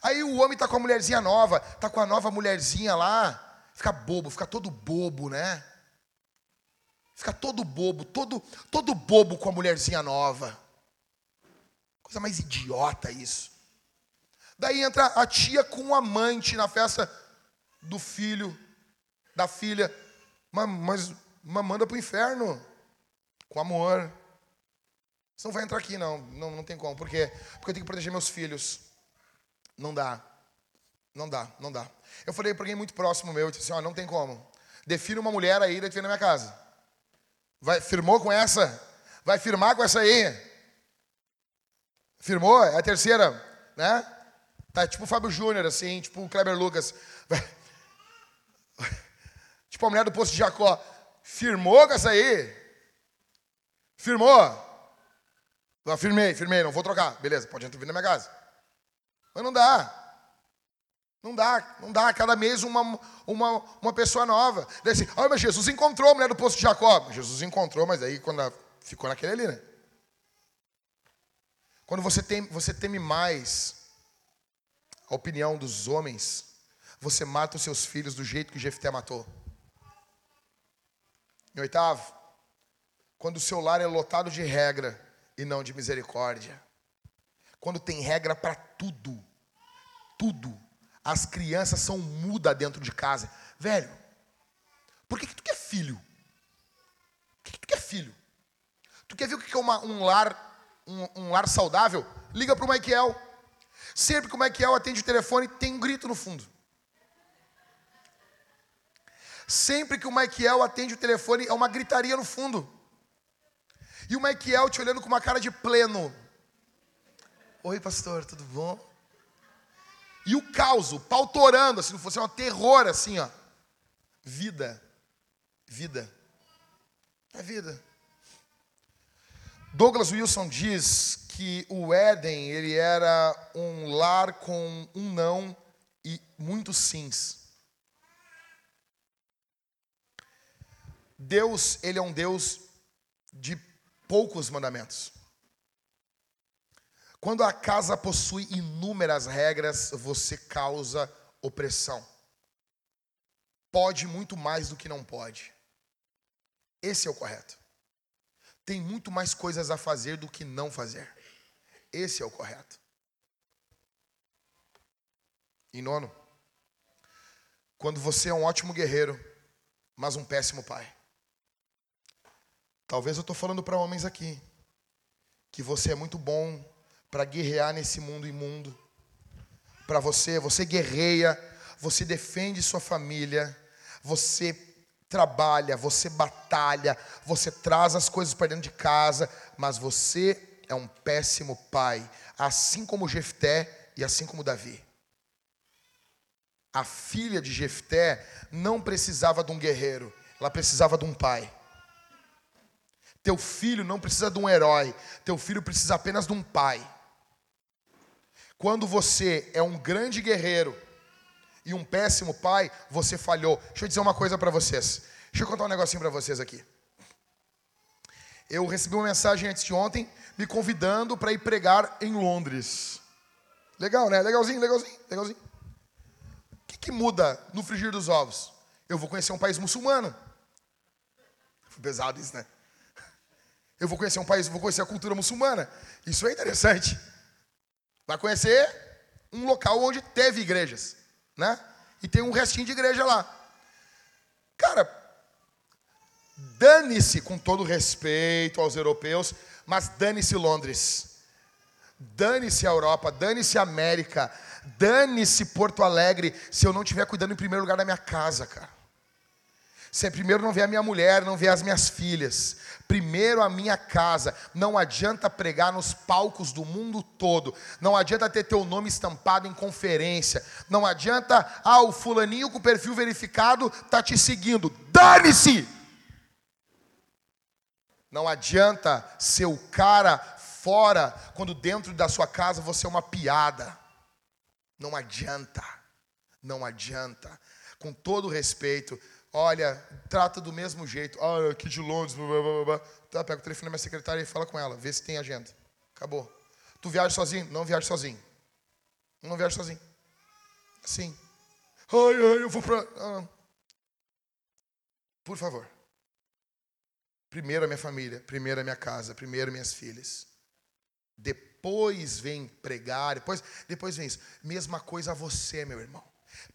Aí o homem está com a mulherzinha nova, está com a nova mulherzinha lá, fica bobo, fica todo bobo, né? Fica todo bobo, todo, todo bobo com a mulherzinha nova. Coisa mais idiota isso. Daí entra a tia com o amante na festa do filho, da filha. Mas, mas, mas manda pro inferno. Com amor. Você não vai entrar aqui, não. Não, não tem como. Por quê? Porque eu tenho que proteger meus filhos. Não dá. Não dá, não dá. Eu falei para alguém muito próximo meu, eu disse assim, ó, não tem como. Defina uma mulher aí, daí tu vem na minha casa. Vai, firmou com essa? Vai firmar com essa aí? Firmou? É a terceira, né? Tá tipo o Fábio Júnior, assim, tipo o Kleber Lucas. Vai. Tipo a mulher do posto de Jacó. Firmou com essa aí? Firmou? Eu firmei, firmei, não vou trocar. Beleza, pode entrar na minha casa. Mas não dá. Não dá, não dá. Cada mês uma, uma, uma pessoa nova. Daí assim, oh, mas Jesus encontrou a mulher do poço de Jacó. Jesus encontrou, mas aí quando ficou naquele ali, né? Quando você, tem, você teme mais a opinião dos homens, você mata os seus filhos do jeito que Jefté matou. Em oitavo, quando o seu lar é lotado de regra e não de misericórdia. Quando tem regra para tudo, tudo as crianças são mudas dentro de casa. Velho, por que, que tu quer filho? Por que, que tu quer filho? Tu quer ver o que é uma, um, lar, um, um lar saudável? Liga para o Michael. Sempre que o Michael atende o telefone, tem um grito no fundo. Sempre que o Michael atende o telefone, é uma gritaria no fundo. E o Michael te olhando com uma cara de pleno. Oi, pastor, tudo bom? E o caos, o pau torando, assim, não fosse um terror, assim, ó. Vida. Vida. É vida. Douglas Wilson diz que o Éden, ele era um lar com um não e muitos sims. Deus, ele é um Deus de poucos mandamentos. Quando a casa possui inúmeras regras, você causa opressão. Pode muito mais do que não pode. Esse é o correto. Tem muito mais coisas a fazer do que não fazer. Esse é o correto. E nono, quando você é um ótimo guerreiro, mas um péssimo pai. Talvez eu estou falando para homens aqui, que você é muito bom para guerrear nesse mundo imundo. Para você, você guerreia, você defende sua família, você trabalha, você batalha, você traz as coisas para dentro de casa, mas você é um péssimo pai, assim como Jefté e assim como Davi. A filha de Jefté não precisava de um guerreiro, ela precisava de um pai. Teu filho não precisa de um herói, teu filho precisa apenas de um pai. Quando você é um grande guerreiro e um péssimo pai, você falhou. Deixa eu dizer uma coisa para vocês. Deixa eu contar um negocinho para vocês aqui. Eu recebi uma mensagem antes de ontem me convidando para ir pregar em Londres. Legal, né? Legalzinho, legalzinho, legalzinho. O que, que muda no frigir dos ovos? Eu vou conhecer um país muçulmano. Foi pesado isso, né? Eu vou conhecer um país, vou conhecer a cultura muçulmana. Isso é interessante. Vai conhecer um local onde teve igrejas, né? E tem um restinho de igreja lá. Cara, dane-se com todo respeito aos europeus, mas dane-se Londres. Dane-se a Europa, dane-se a América, dane-se Porto Alegre, se eu não estiver cuidando em primeiro lugar da minha casa, cara. Se primeiro não vier a minha mulher, não vier as minhas filhas, primeiro a minha casa. Não adianta pregar nos palcos do mundo todo. Não adianta ter teu nome estampado em conferência. Não adianta, ah, o fulaninho com o perfil verificado tá te seguindo. Dane-se! Não adianta ser o cara fora quando dentro da sua casa você é uma piada. Não adianta. Não adianta. Com todo respeito, olha, trata do mesmo jeito. Ah, aqui de Londres, blá, blá, blá. Tá, pega o telefone da minha secretária e fala com ela, vê se tem agenda. Acabou. Tu viaja sozinho? Não viaja sozinho. Não viaja sozinho. Sim. Ai, ai, eu vou para. Ah. Por favor. Primeiro a minha família, primeiro a minha casa, primeiro minhas filhas. Depois vem pregar, depois, depois vem isso. Mesma coisa a você, meu irmão.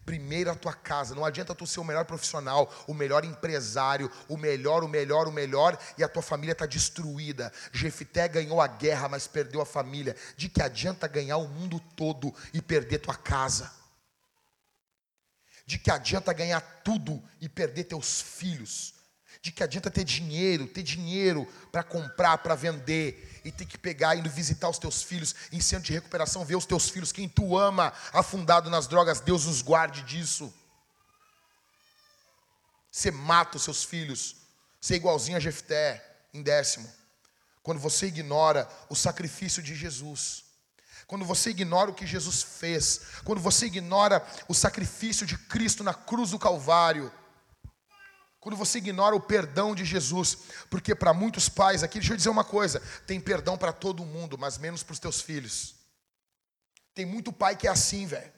Primeiro a tua casa, não adianta tu ser o melhor profissional, o melhor empresário, o melhor, o melhor, o melhor, e a tua família está destruída. Jefité ganhou a guerra, mas perdeu a família. De que adianta ganhar o mundo todo e perder tua casa? De que adianta ganhar tudo e perder teus filhos? De que adianta ter dinheiro, ter dinheiro para comprar, para vender, e ter que pegar, indo visitar os teus filhos em centro de recuperação, ver os teus filhos, quem tu ama, afundado nas drogas, Deus os guarde disso. Você mata os seus filhos, você é igualzinho a Jefté, em décimo. Quando você ignora o sacrifício de Jesus, quando você ignora o que Jesus fez, quando você ignora o sacrifício de Cristo na cruz do Calvário, quando você ignora o perdão de Jesus, porque para muitos pais aqui, deixa eu dizer uma coisa: tem perdão para todo mundo, mas menos para os teus filhos. Tem muito pai que é assim, velho.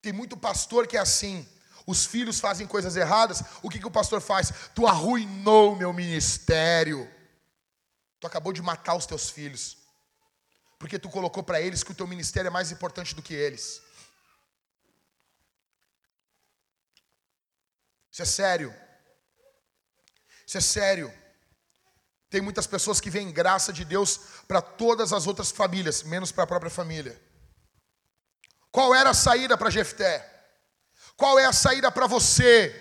Tem muito pastor que é assim. Os filhos fazem coisas erradas, o que, que o pastor faz? Tu arruinou meu ministério. Tu acabou de matar os teus filhos. Porque tu colocou para eles que o teu ministério é mais importante do que eles. Isso é sério. Isso é sério. Tem muitas pessoas que veem graça de Deus para todas as outras famílias, menos para a própria família. Qual era a saída para Jefté? Qual é a saída para você?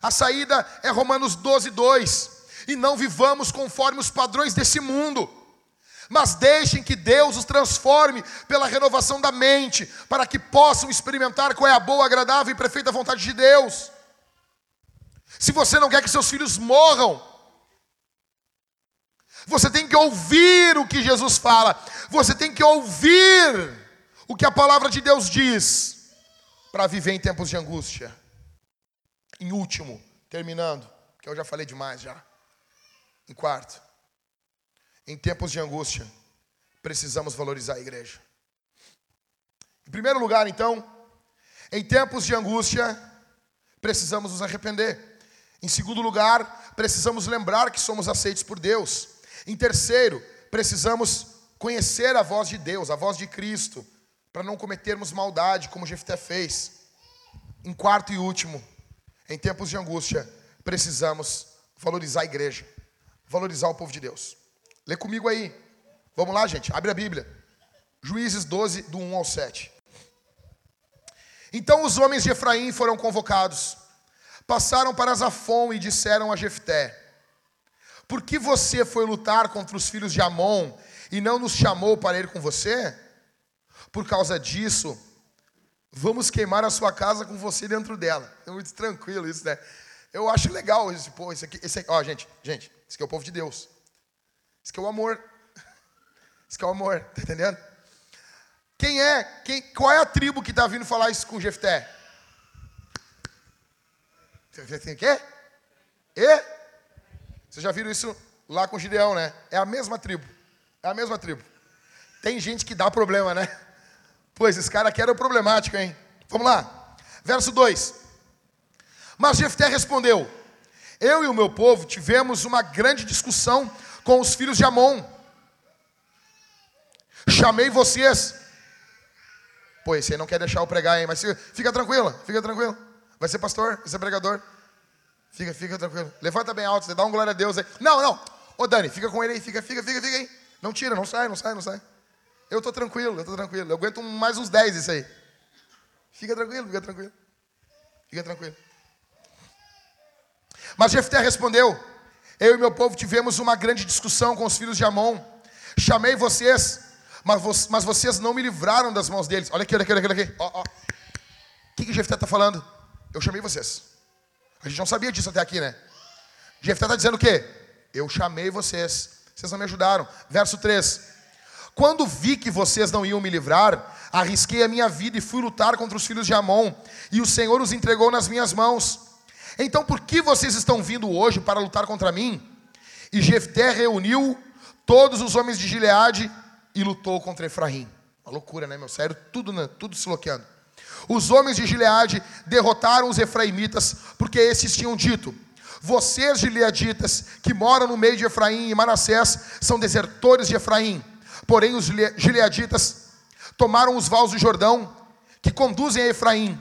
A saída é Romanos 12, 2. E não vivamos conforme os padrões desse mundo mas deixem que Deus os transforme pela renovação da mente, para que possam experimentar qual é a boa, agradável e perfeita vontade de Deus. Se você não quer que seus filhos morram, você tem que ouvir o que Jesus fala, você tem que ouvir o que a palavra de Deus diz, para viver em tempos de angústia. Em último, terminando, que eu já falei demais já. Em quarto, em tempos de angústia, precisamos valorizar a igreja. Em primeiro lugar, então, em tempos de angústia, precisamos nos arrepender. Em segundo lugar, precisamos lembrar que somos aceitos por Deus. Em terceiro, precisamos conhecer a voz de Deus, a voz de Cristo, para não cometermos maldade, como Jefté fez. Em quarto e último, em tempos de angústia, precisamos valorizar a igreja, valorizar o povo de Deus. Lê comigo aí. Vamos lá, gente. Abre a Bíblia. Juízes 12, do 1 ao 7. Então os homens de Efraim foram convocados. Passaram para Zafon e disseram a Jefté: Por que você foi lutar contra os filhos de Amon e não nos chamou para ir com você? Por causa disso, vamos queimar a sua casa com você dentro dela. É muito tranquilo isso, né? Eu acho legal esse povo, esse aqui, esse aqui, ó, gente, gente, esse aqui é o povo de Deus. Isso que é o amor. Isso que é o amor, tá entendendo? Quem é? Quem, qual é a tribo que está vindo falar isso com Jefté? Você tem o quê? E? Vocês já viram isso lá com Gideão, né? É a mesma tribo. É a mesma tribo. Tem gente que dá problema, né? Pois, esse cara aqui era problemático, hein? Vamos lá. Verso 2. Mas Jefté respondeu: Eu e o meu povo tivemos uma grande discussão com os filhos de Amon. Chamei vocês. Pô, esse aí não quer deixar eu pregar, hein? Mas fica tranquila, fica tranquilo. Vai ser pastor, vai ser pregador. Fica, fica tranquilo. Levanta bem alto, você dá um glória a Deus aí. Não, não. Ô Dani, fica com ele aí, fica, fica, fica, fica aí. Não tira, não sai, não sai, não sai. Eu tô tranquilo, eu tô tranquilo. Eu aguento mais uns 10 isso aí. Fica tranquilo, fica tranquilo. Fica tranquilo. Mas Jefté respondeu: Eu e meu povo tivemos uma grande discussão com os filhos de Amon. Chamei vocês, mas, vocês não me livraram das mãos deles. Olha aqui, olha aqui, olha aqui. O que, que Jefté está falando? Eu chamei vocês. A gente não sabia disso até aqui, né? Jefté está dizendo o quê? Eu chamei vocês. Vocês não me ajudaram. Verso 3. Quando vi que vocês não iam me livrar, arrisquei a minha vida e fui lutar contra os filhos de Amon, e o Senhor os entregou nas minhas mãos. Então por que vocês estão vindo hoje para lutar contra mim? E Jefté reuniu todos os homens de Gileade e lutou contra Efraim. Uma loucura, né, meu? Sério, tudo, tudo se bloqueando. Os homens de Gileade derrotaram os efraimitas, porque esses tinham dito: Vocês, gileaditas, que moram no meio de Efraim e Manassés, são desertores de Efraim. Porém, os gileaditas tomaram os vales do Jordão, que conduzem a Efraim.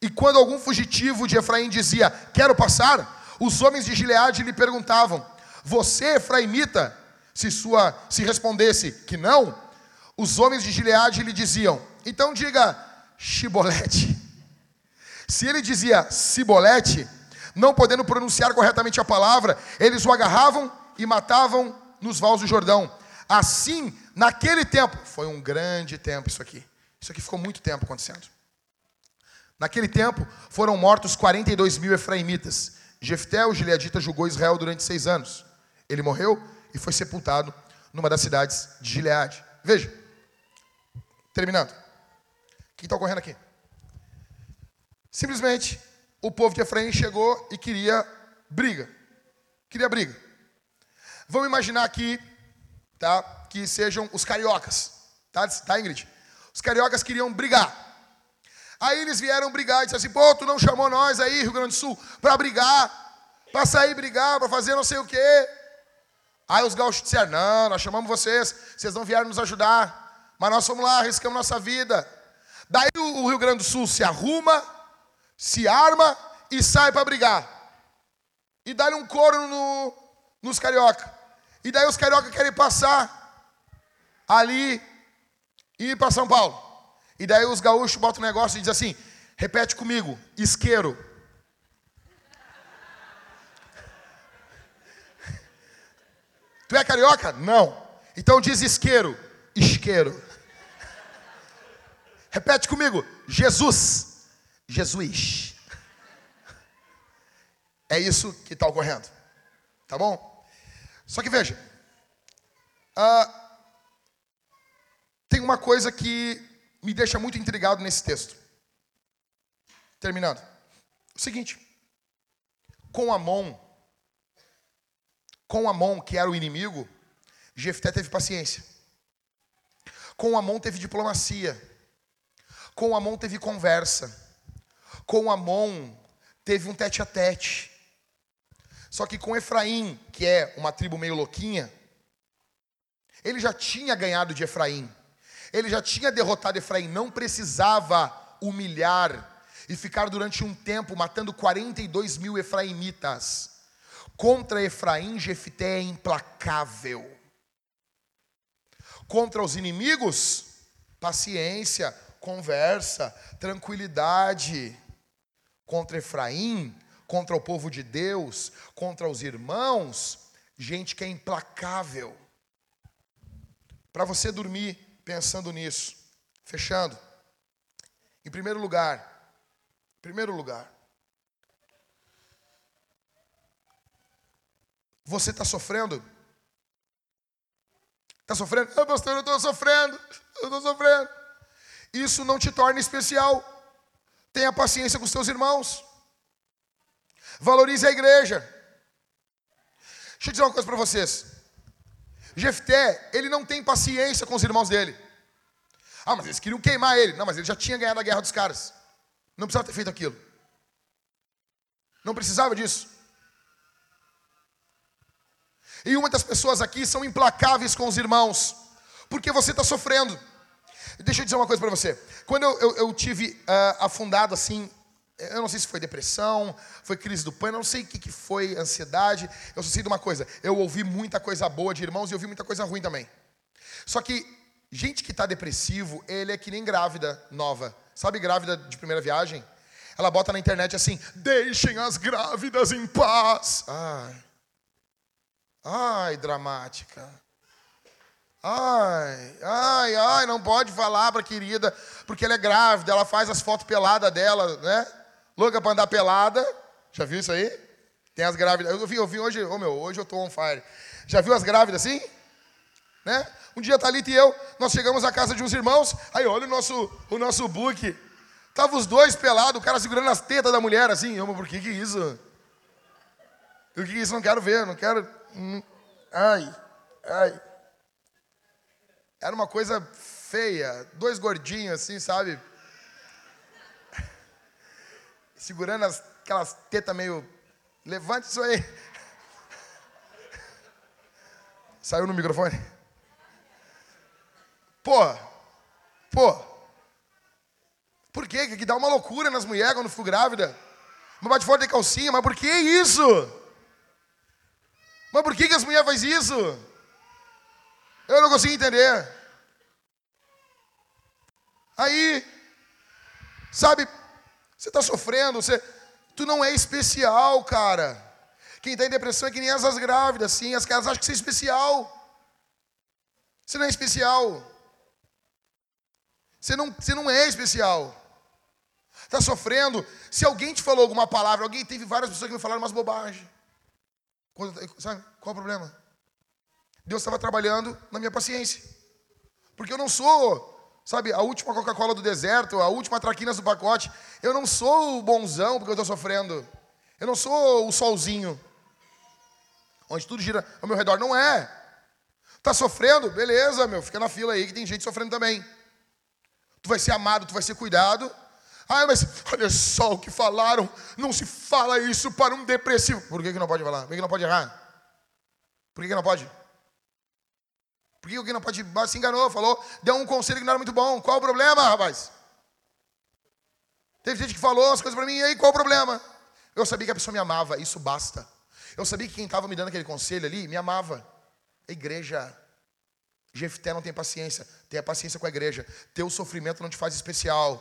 E quando algum fugitivo de Efraim dizia: Quero passar, os homens de Gileade lhe perguntavam: Você, Efraimita? Se, sua, se respondesse que não, os homens de Gileade lhe diziam: Então diga Chibolete. Se ele dizia Cibolete, não podendo pronunciar corretamente a palavra, eles o agarravam e matavam nos vales do Jordão. Assim, naquele tempo, foi um grande tempo isso aqui. Isso aqui ficou muito tempo acontecendo. Naquele tempo, foram mortos 42 mil efraimitas. Jefté, o gileadita, julgou Israel durante seis anos. Ele morreu e foi sepultado numa das cidades de Gileade. Veja, terminando. O que está ocorrendo aqui? Simplesmente, o povo de Efraim chegou e queria briga. Queria briga. Vamos imaginar aqui, tá, que sejam os cariocas, tá, tá Ingrid? Os cariocas queriam brigar. Aí eles vieram brigar e disseram assim: pô, tu não chamou nós aí, Rio Grande do Sul, para brigar, para sair brigar, para fazer não sei o quê. Aí os gaúchos disseram: não, nós chamamos vocês, vocês não vieram nos ajudar, mas nós fomos lá, arriscamos nossa vida. Daí o Rio Grande do Sul se arruma, se arma e sai para brigar. E dá-lhe um coro no, nos carioca. E daí os carioca querem passar ali e ir para São Paulo. E daí os gaúchos botam um negócio e dizem assim: repete comigo, isqueiro. Tu é carioca? Não. Então diz isqueiro, isqueiro. Repete comigo: Jesus. Jesus. É isso que está ocorrendo. Tá bom? Só que veja. Uh, tem uma coisa que me deixa muito intrigado nesse texto. Terminando. O seguinte. Com Amon, com Amon, que era o inimigo, Jefté teve paciência. Com Amon teve diplomacia. Com Amon teve conversa. Com Amon teve um tete a tete. Só que com Efraim, que é uma tribo meio louquinha, ele já tinha ganhado de Efraim. Ele já tinha derrotado Efraim, não precisava humilhar e ficar durante um tempo matando 42 mil efraimitas. Contra Efraim, Jefté é implacável. Contra os inimigos, paciência, conversa, tranquilidade contra Efraim, contra o povo de Deus, contra os irmãos, gente que é implacável. Para você dormir pensando nisso, fechando. Em primeiro lugar, em primeiro lugar, você está sofrendo? Está sofrendo? Ah, pastor, eu estou sofrendo, eu estou sofrendo. Isso não te torna especial. Tenha paciência com os teus irmãos. Valorize a igreja. Deixa eu dizer uma coisa para vocês. Jefté, ele não tem paciência com os irmãos dele. Ah, mas eles queriam queimar ele. Não, mas ele já tinha ganhado a guerra dos caras. Não precisava ter feito aquilo. Não precisava disso. E muitas pessoas aqui são implacáveis com os irmãos, porque você está sofrendo. Deixa eu dizer uma coisa para você. Quando eu, eu, eu tive uh, afundado assim, eu não sei se foi depressão, foi crise do pânico, não sei o que, que foi, ansiedade. Eu só sei de uma coisa: eu ouvi muita coisa boa de irmãos e ouvi muita coisa ruim também. Só que gente que está depressivo, ele é que nem grávida nova. Sabe grávida de primeira viagem? Ela bota na internet assim: deixem as grávidas em paz. Ai, ai, dramática. Ai, ai, ai, não pode falar para querida, porque ela é grávida, ela faz as fotos peladas dela, né? Louca para andar pelada. Já viu isso aí? Tem as grávidas. Eu vi, eu vi hoje, oh meu, hoje eu tô on fire. Já viu as grávidas assim? Né? Um dia Thalita e eu, nós chegamos à casa de uns irmãos, aí olha o nosso, o nosso book. Tava os dois pelados, o cara segurando as tetas da mulher assim. Eu, mas por que que isso? O que que isso? Não quero ver, não quero. Hum, ai, ai. Era uma coisa feia, dois gordinhos assim, sabe? Segurando as, aquelas tetas meio. Levante isso aí. Saiu no microfone? Pô, pô. Por quê? Que dá uma loucura nas mulheres quando ficam grávidas. Uma bate fora de calcinha, mas por que isso? Mas por que, que as mulheres fazem isso? Eu não consigo entender. Aí, sabe, você está sofrendo, você, tu não é especial, cara. Quem está em depressão é que nem as grávidas, sim. As caras acham que você é especial. Você não é especial. Você não, você não é especial. Está sofrendo. Se alguém te falou alguma palavra, alguém teve várias pessoas que me falaram umas bobagens. Sabe? Qual o problema? Deus estava trabalhando na minha paciência. Porque eu não sou Sabe, a última Coca-Cola do deserto, a última traquinas do pacote. Eu não sou o bonzão porque eu estou sofrendo. Eu não sou o solzinho. Onde tudo gira ao meu redor. Não é. Tá sofrendo? Beleza, meu. Fica na fila aí que tem gente sofrendo também. Tu vai ser amado, tu vai ser cuidado. Ah, mas olha só o que falaram. Não se fala isso para um depressivo. Por que, que não pode falar? Por que, que não pode errar? Por que, que não pode? Porque alguém não pode. Se enganou, falou, deu um conselho que não era muito bom. Qual o problema, rapaz? Teve gente que falou as coisas para mim, e aí qual o problema? Eu sabia que a pessoa me amava, isso basta. Eu sabia que quem estava me dando aquele conselho ali me amava. A igreja. Jefté não tem paciência. Tenha paciência com a igreja. Teu sofrimento não te faz especial.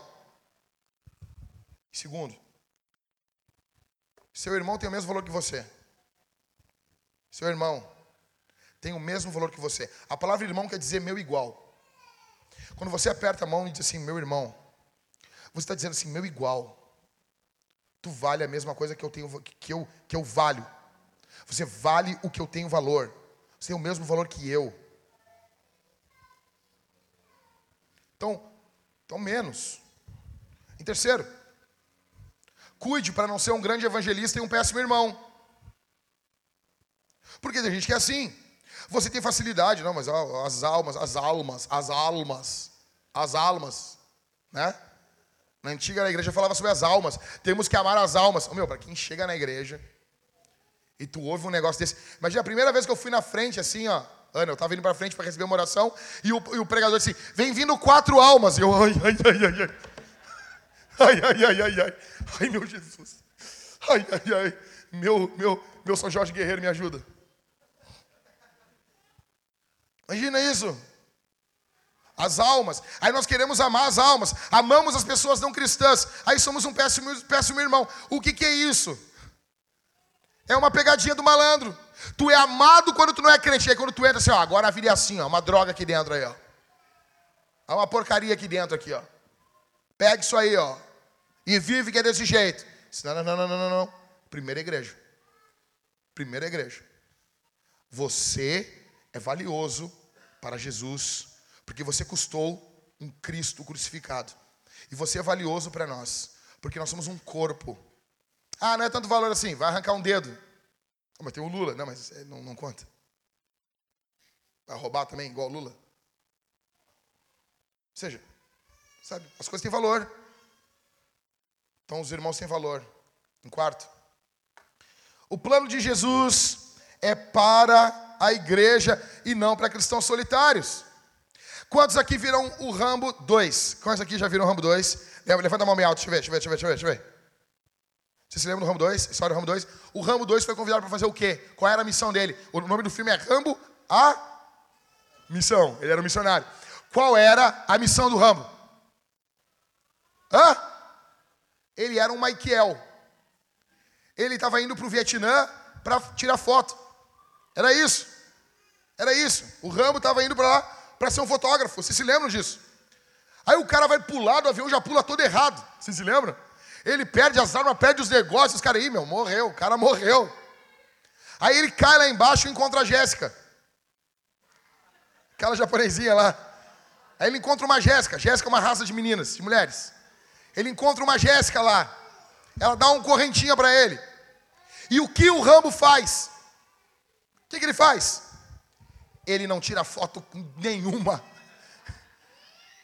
Segundo, seu irmão tem o mesmo valor que você. Seu irmão tem o mesmo valor que você. A palavra irmão quer dizer meu igual. Quando você aperta a mão e diz assim, meu irmão, você está dizendo assim, meu igual. Tu vale a mesma coisa que eu tenho, que eu, que eu valho. Você vale o que eu tenho valor. Você tem o mesmo valor que eu. Então, então menos. Em terceiro, cuide para não ser um grande evangelista e um péssimo irmão. Porque tem gente que é assim. Você tem facilidade, não, mas as almas, as almas, as almas, as almas, né? Na antiga igreja falava sobre as almas. Temos que amar as almas. Oh, meu, para quem chega na igreja e tu ouve um negócio desse. Imagina a primeira vez que eu fui na frente, assim, ó. Ana, eu estava indo para frente para receber uma oração e o, e o pregador disse: Vem vindo quatro almas. E eu, ai, ai, ai, ai, ai. Ai, ai, ai, ai, ai. Ai, meu Jesus. Ai, ai, ai. Meu, meu, meu São Jorge Guerreiro, me ajuda. Imagina isso. As almas. Aí nós queremos amar as almas. Amamos as pessoas não cristãs. Aí somos um péssimo, péssimo irmão. O que, que é isso? É uma pegadinha do malandro. Tu é amado quando tu não é crente. Aí quando tu entra assim, ó, agora a vida é assim, ó, uma droga aqui dentro aí, ó. Há uma porcaria aqui dentro aqui, ó. Pega isso aí, ó. E vive que é desse jeito. Não, não, não, não, não, não. Primeira igreja. Primeira igreja. Você é valioso para Jesus, porque você custou um Cristo crucificado. E você é valioso para nós, porque nós somos um corpo. Ah, não é tanto valor assim, vai arrancar um dedo. Mas tem o Lula, não, mas não, não conta. Vai roubar também, igual o Lula? Ou seja, sabe, as coisas têm valor. Então os irmãos têm valor. Em quarto, o plano de Jesus é para a igreja e não para cristãos solitários. Quantos aqui viram o Rambo 2? Quantos aqui já viram o Rambo 2? Levanta a mão bem alto, deixa eu ver, deixa eu ver, deixa eu ver, deixa eu ver. Deixa eu ver. Você se lembra do Rambo 2? História do Rambo 2? O Rambo 2 foi convidado para fazer o quê? Qual era a missão dele? O nome do filme é Rambo a Missão. Ele era um missionário. Qual era a missão do Rambo? Hã? Ele era um Michael. Ele estava indo para o Vietnã para tirar foto. Era isso. Era isso. O Rambo estava indo para lá para ser um fotógrafo. Vocês se lembram disso? Aí o cara vai pular do avião, já pula todo errado. Vocês se lembram? Ele perde as armas, perde os negócios. Os caras aí, meu, morreu. O cara morreu. Aí ele cai lá embaixo e encontra a Jéssica. Aquela japonesinha lá. Aí ele encontra uma Jéssica. Jéssica é uma raça de meninas, de mulheres. Ele encontra uma Jéssica lá. Ela dá um correntinha para ele. E o que o Rambo faz? O que, que ele faz? Ele não tira foto nenhuma.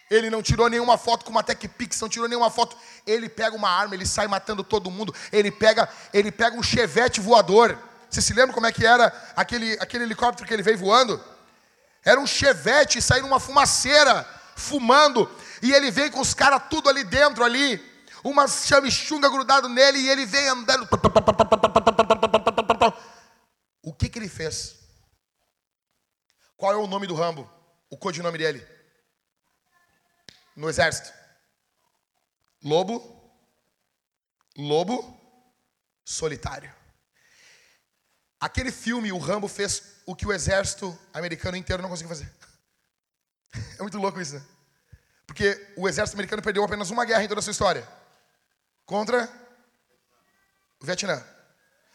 Ele não tirou nenhuma foto com uma Tech Pix, não tirou nenhuma foto. Ele pega uma arma, ele sai matando todo mundo. Ele pega, ele pega um chevette voador. Você se lembra como é que era aquele, aquele helicóptero que ele veio voando? Era um chevette, saindo uma fumaceira, fumando. E ele vem com os caras tudo ali dentro ali. Uma chamichunga grudado nele e ele vem andando. Que que ele fez? Qual é o nome do Rambo? O codinome dele? No exército. Lobo. Lobo solitário. Aquele filme, o Rambo fez o que o exército americano inteiro não conseguiu fazer. É muito louco isso, né? Porque o exército americano perdeu apenas uma guerra em toda a sua história contra o Vietnã.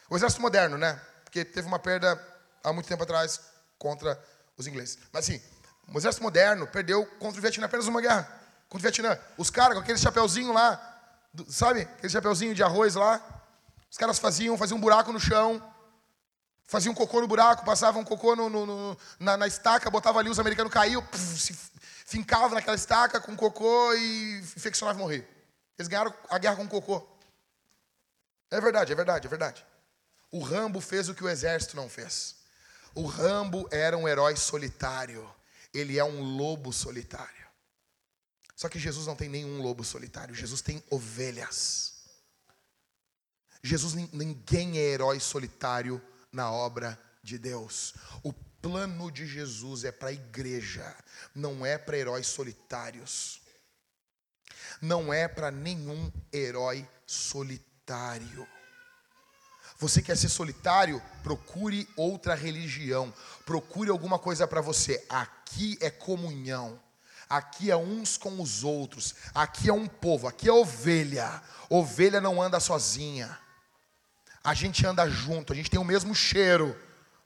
O exército moderno, né? Porque teve uma perda há muito tempo atrás contra os ingleses. Mas assim, o exército moderno perdeu contra o Vietnã apenas uma guerra contra o Vietnã. Os caras com aquele chapeuzinho lá, sabe? Aquele chapeuzinho de arroz lá. Os caras faziam, faziam um buraco no chão, faziam um cocô no buraco, passavam um cocô no, no, no, na, na, estaca, botavam ali, os americanos caíam, puf, se fincavam naquela estaca com cocô e infeccionavam e morrer. Eles ganharam a guerra com cocô. É verdade, é verdade, é verdade. O Rambo fez o que o exército não fez. O Rambo era um herói solitário. Ele é um lobo solitário. Só que Jesus não tem nenhum lobo solitário. Jesus tem ovelhas. Jesus, ninguém é herói solitário na obra de Deus. O plano de Jesus é para a igreja, não é para heróis solitários não é para nenhum herói solitário. Você quer ser solitário? Procure outra religião. Procure alguma coisa para você. Aqui é comunhão. Aqui é uns com os outros. Aqui é um povo. Aqui é ovelha. Ovelha não anda sozinha. A gente anda junto. A gente tem o mesmo cheiro.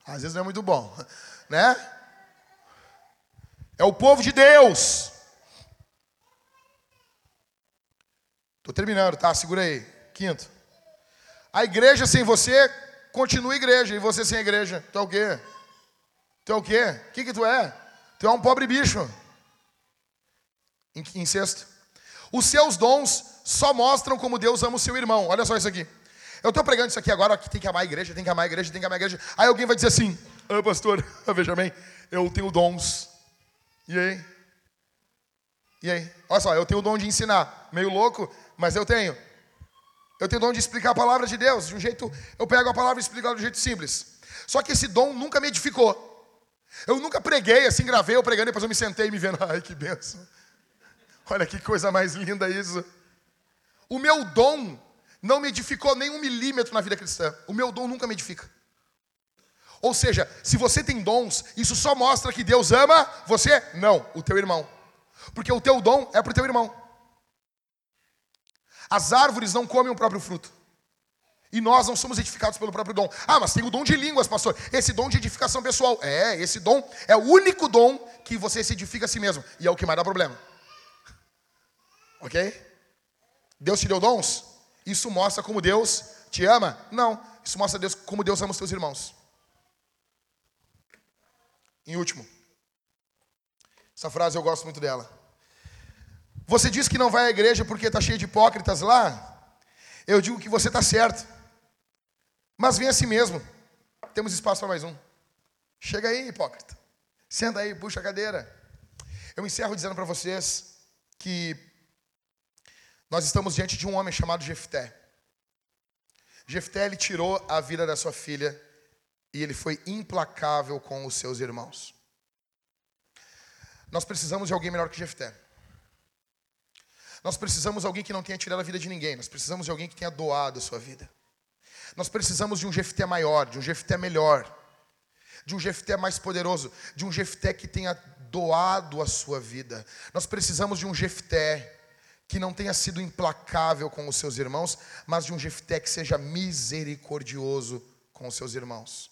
Às vezes não é muito bom, né? É o povo de Deus. Estou terminando, tá? Segura aí. Quinto. A igreja sem você continua igreja. E você sem igreja. Tu é o quê? Tu é o quê? O que, que tu é? Tu é um pobre bicho. Em, sexto. Os seus dons só mostram como Deus ama o seu irmão. Olha só isso aqui. Eu estou pregando isso aqui agora, que tem que amar a igreja, tem que amar a igreja, tem que amar a igreja. Aí alguém vai dizer assim, ah, pastor, veja bem, eu tenho dons. E aí? E aí? Olha só, eu tenho o dom de ensinar. Meio louco, mas eu tenho. Eu tenho dom de explicar a palavra de Deus. De um jeito, eu pego a palavra e explico ela de um jeito simples. Só que esse dom nunca me edificou. Eu nunca preguei assim, gravei, eu pregando, depois eu me sentei e me vendo. Ai, que benção. Olha que coisa mais linda isso. O meu dom não me edificou nem um milímetro na vida cristã. O meu dom nunca me edifica. Ou seja, se você tem dons, isso só mostra que Deus ama você? Não, o teu irmão. Porque o teu dom é para o teu irmão. As árvores não comem o próprio fruto. E nós não somos edificados pelo próprio dom. Ah, mas tem o dom de línguas, pastor. Esse dom de edificação pessoal. É, esse dom é o único dom que você se edifica a si mesmo. E é o que mais dá problema. Ok? Deus te deu dons? Isso mostra como Deus te ama? Não. isso mostra Deus como Deus ama os teus irmãos. Em último, essa frase eu gosto muito dela. Você diz que não vai à igreja porque está cheio de hipócritas lá? Eu digo que você está certo. Mas vem assim mesmo. Temos espaço para mais um. Chega aí, hipócrita. Senta aí, puxa a cadeira. Eu encerro dizendo para vocês que nós estamos diante de um homem chamado Jefté. Jefté ele tirou a vida da sua filha e ele foi implacável com os seus irmãos. Nós precisamos de alguém melhor que Jefté. Nós precisamos de alguém que não tenha tirado a vida de ninguém. Nós precisamos de alguém que tenha doado a sua vida. Nós precisamos de um Jefté maior, de um Jefté melhor, de um Jefté mais poderoso, de um Jefté que tenha doado a sua vida. Nós precisamos de um Jefté que não tenha sido implacável com os seus irmãos, mas de um Jefté que seja misericordioso com os seus irmãos.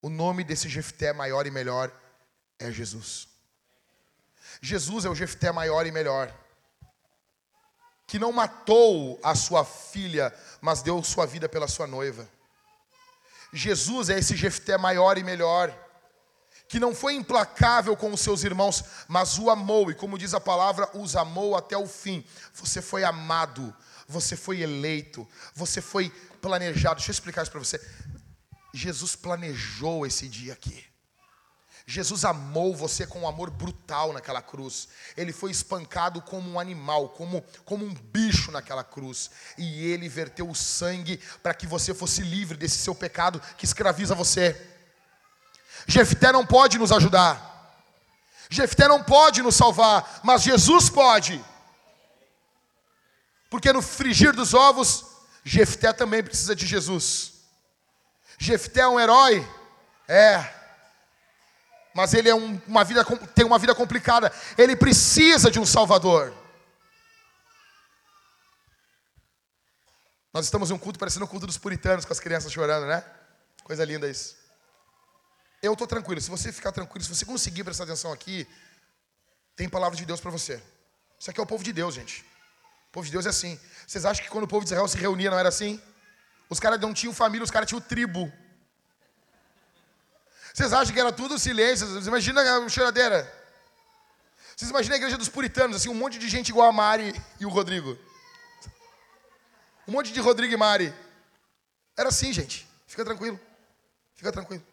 O nome desse Jefté maior e melhor é Jesus. Jesus é o Jefté maior e melhor, que não matou a sua filha, mas deu sua vida pela sua noiva. Jesus é esse Jefté maior e melhor, que não foi implacável com os seus irmãos, mas o amou, e como diz a palavra, os amou até o fim. Você foi amado, você foi eleito, você foi planejado. Deixa eu explicar isso para você. Jesus planejou esse dia aqui. Jesus amou você com um amor brutal naquela cruz. Ele foi espancado como um animal, como, como um bicho naquela cruz. E ele verteu o sangue para que você fosse livre desse seu pecado que escraviza você. Jefté não pode nos ajudar. Jefté não pode nos salvar, mas Jesus pode. Porque no frigir dos ovos, Jefté também precisa de Jesus. Jefté é um herói? É. Mas ele é um, uma vida, tem uma vida complicada. Ele precisa de um Salvador. Nós estamos em um culto parecendo o culto dos puritanos, com as crianças chorando, né? Coisa linda isso. Eu estou tranquilo. Se você ficar tranquilo, se você conseguir prestar atenção aqui, tem palavra de Deus para você. Isso aqui é o povo de Deus, gente. O povo de Deus é assim. Vocês acham que quando o povo de Israel se reunia não era assim? Os caras não tinham família, os caras tinham tribo. Vocês acham que era tudo silêncio? Vocês imaginam a choradeira? Vocês imaginam a igreja dos puritanos, assim, um monte de gente igual a Mari e o Rodrigo. Um monte de Rodrigo e Mari. Era assim, gente. Fica tranquilo. Fica tranquilo.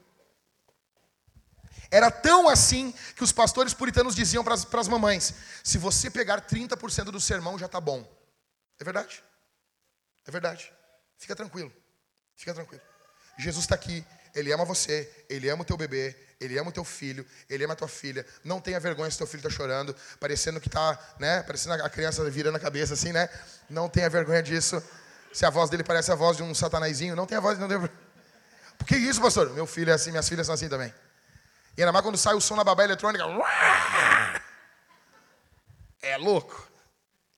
Era tão assim que os pastores puritanos diziam para as mamães: se você pegar 30% do sermão, já está bom. É verdade. É verdade. Fica tranquilo. Fica tranquilo. Jesus está aqui. Ele ama você. Ele ama o teu bebê. Ele ama o teu filho. Ele ama a tua filha. Não tenha vergonha se teu filho está chorando, parecendo que está, né? Parecendo a criança virando a cabeça assim, né? Não tenha vergonha disso. Se a voz dele parece a voz de um satanazinho, não tenha voz. Não tenha... Por que isso, pastor? Meu filho é assim, minhas filhas são assim também. E ainda mais quando sai o som na babá eletrônica. É louco.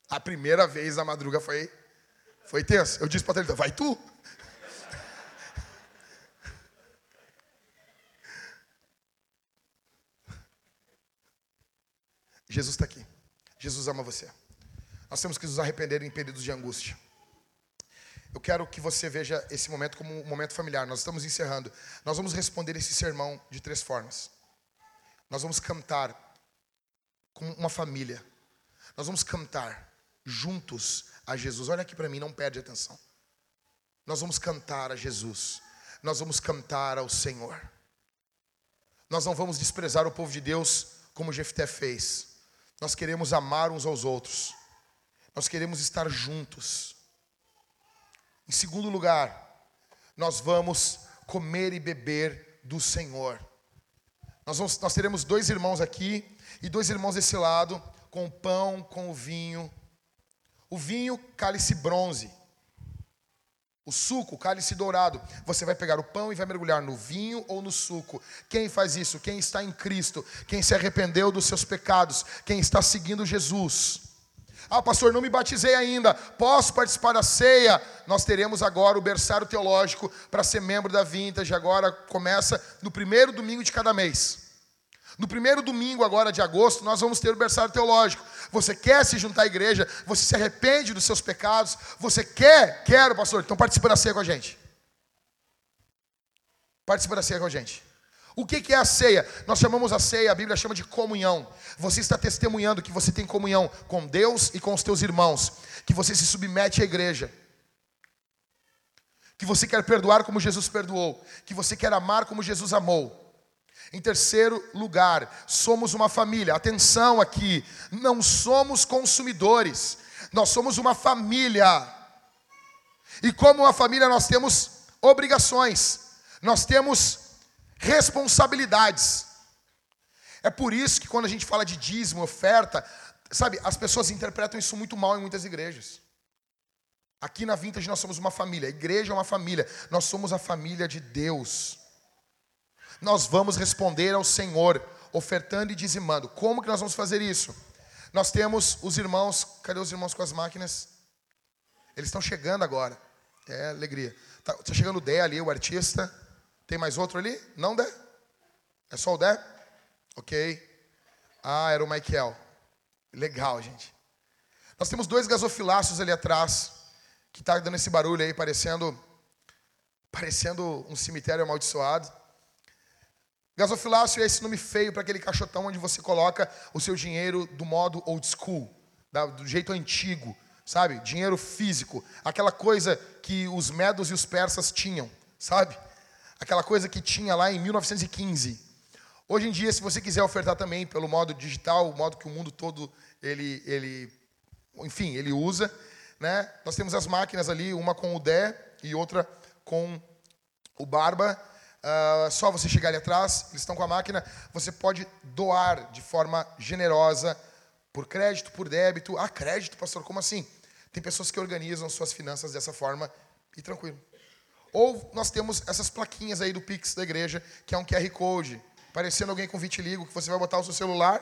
A primeira vez na madruga foi, foi tenso. Eu disse para ele, vai tu? Jesus está aqui. Jesus ama você. Nós temos que nos arrepender em períodos de angústia. Eu quero que você veja esse momento como um momento familiar. Nós estamos encerrando. Nós vamos responder esse sermão de três formas. Nós vamos cantar como uma família. Nós vamos cantar juntos a Jesus. Olha aqui para mim, não perde atenção. Nós vamos cantar a Jesus. Nós vamos cantar ao Senhor. Nós não vamos desprezar o povo de Deus como Jefté fez. Nós queremos amar uns aos outros. Nós queremos estar juntos. Em segundo lugar, nós vamos comer e beber do Senhor. Nós, vamos, nós teremos dois irmãos aqui e dois irmãos desse lado, com o pão, com o vinho. O vinho, cálice bronze. O suco, cálice dourado. Você vai pegar o pão e vai mergulhar no vinho ou no suco. Quem faz isso? Quem está em Cristo, quem se arrependeu dos seus pecados, quem está seguindo Jesus. Ah, pastor, não me batizei ainda. Posso participar da ceia? Nós teremos agora o berçário teológico para ser membro da Vintage. Agora começa no primeiro domingo de cada mês. No primeiro domingo agora de agosto, nós vamos ter o berçário teológico. Você quer se juntar à igreja? Você se arrepende dos seus pecados? Você quer? Quero, pastor. Então participa da ceia com a gente. Participa da ceia com a gente. O que é a ceia? Nós chamamos a ceia, a Bíblia chama de comunhão. Você está testemunhando que você tem comunhão com Deus e com os teus irmãos, que você se submete à igreja, que você quer perdoar como Jesus perdoou, que você quer amar como Jesus amou. Em terceiro lugar, somos uma família. Atenção aqui, não somos consumidores, nós somos uma família. E como uma família, nós temos obrigações, nós temos responsabilidades. É por isso que quando a gente fala de dízimo, oferta, sabe, as pessoas interpretam isso muito mal em muitas igrejas. Aqui na Vintage nós somos uma família, a igreja é uma família, nós somos a família de Deus. Nós vamos responder ao Senhor, ofertando e dizimando. Como que nós vamos fazer isso? Nós temos os irmãos, cadê os irmãos com as máquinas? Eles estão chegando agora. É alegria. Está tá chegando o Dé ali, o artista. Tem mais outro ali? Não, Dé? É só o Dé? Ok. Ah, era o Michael. Legal, gente. Nós temos dois gasofiláceos ali atrás, que está dando esse barulho aí, parecendo, parecendo um cemitério amaldiçoado. Gasofilácio é esse nome feio para aquele caixotão onde você coloca o seu dinheiro do modo old school, do jeito antigo, sabe? Dinheiro físico, aquela coisa que os medos e os persas tinham, sabe? Aquela coisa que tinha lá em 1915. Hoje em dia, se você quiser ofertar também pelo modo digital, o modo que o mundo todo ele, ele enfim, ele usa, né? Nós temos as máquinas ali, uma com o Dé e outra com o Barba Uh, só você chegar ali atrás, eles estão com a máquina, você pode doar de forma generosa, por crédito, por débito. Ah, crédito, pastor, como assim? Tem pessoas que organizam suas finanças dessa forma e tranquilo. Ou nós temos essas plaquinhas aí do Pix da igreja, que é um QR Code, parecendo alguém com vitiligo, que você vai botar o seu celular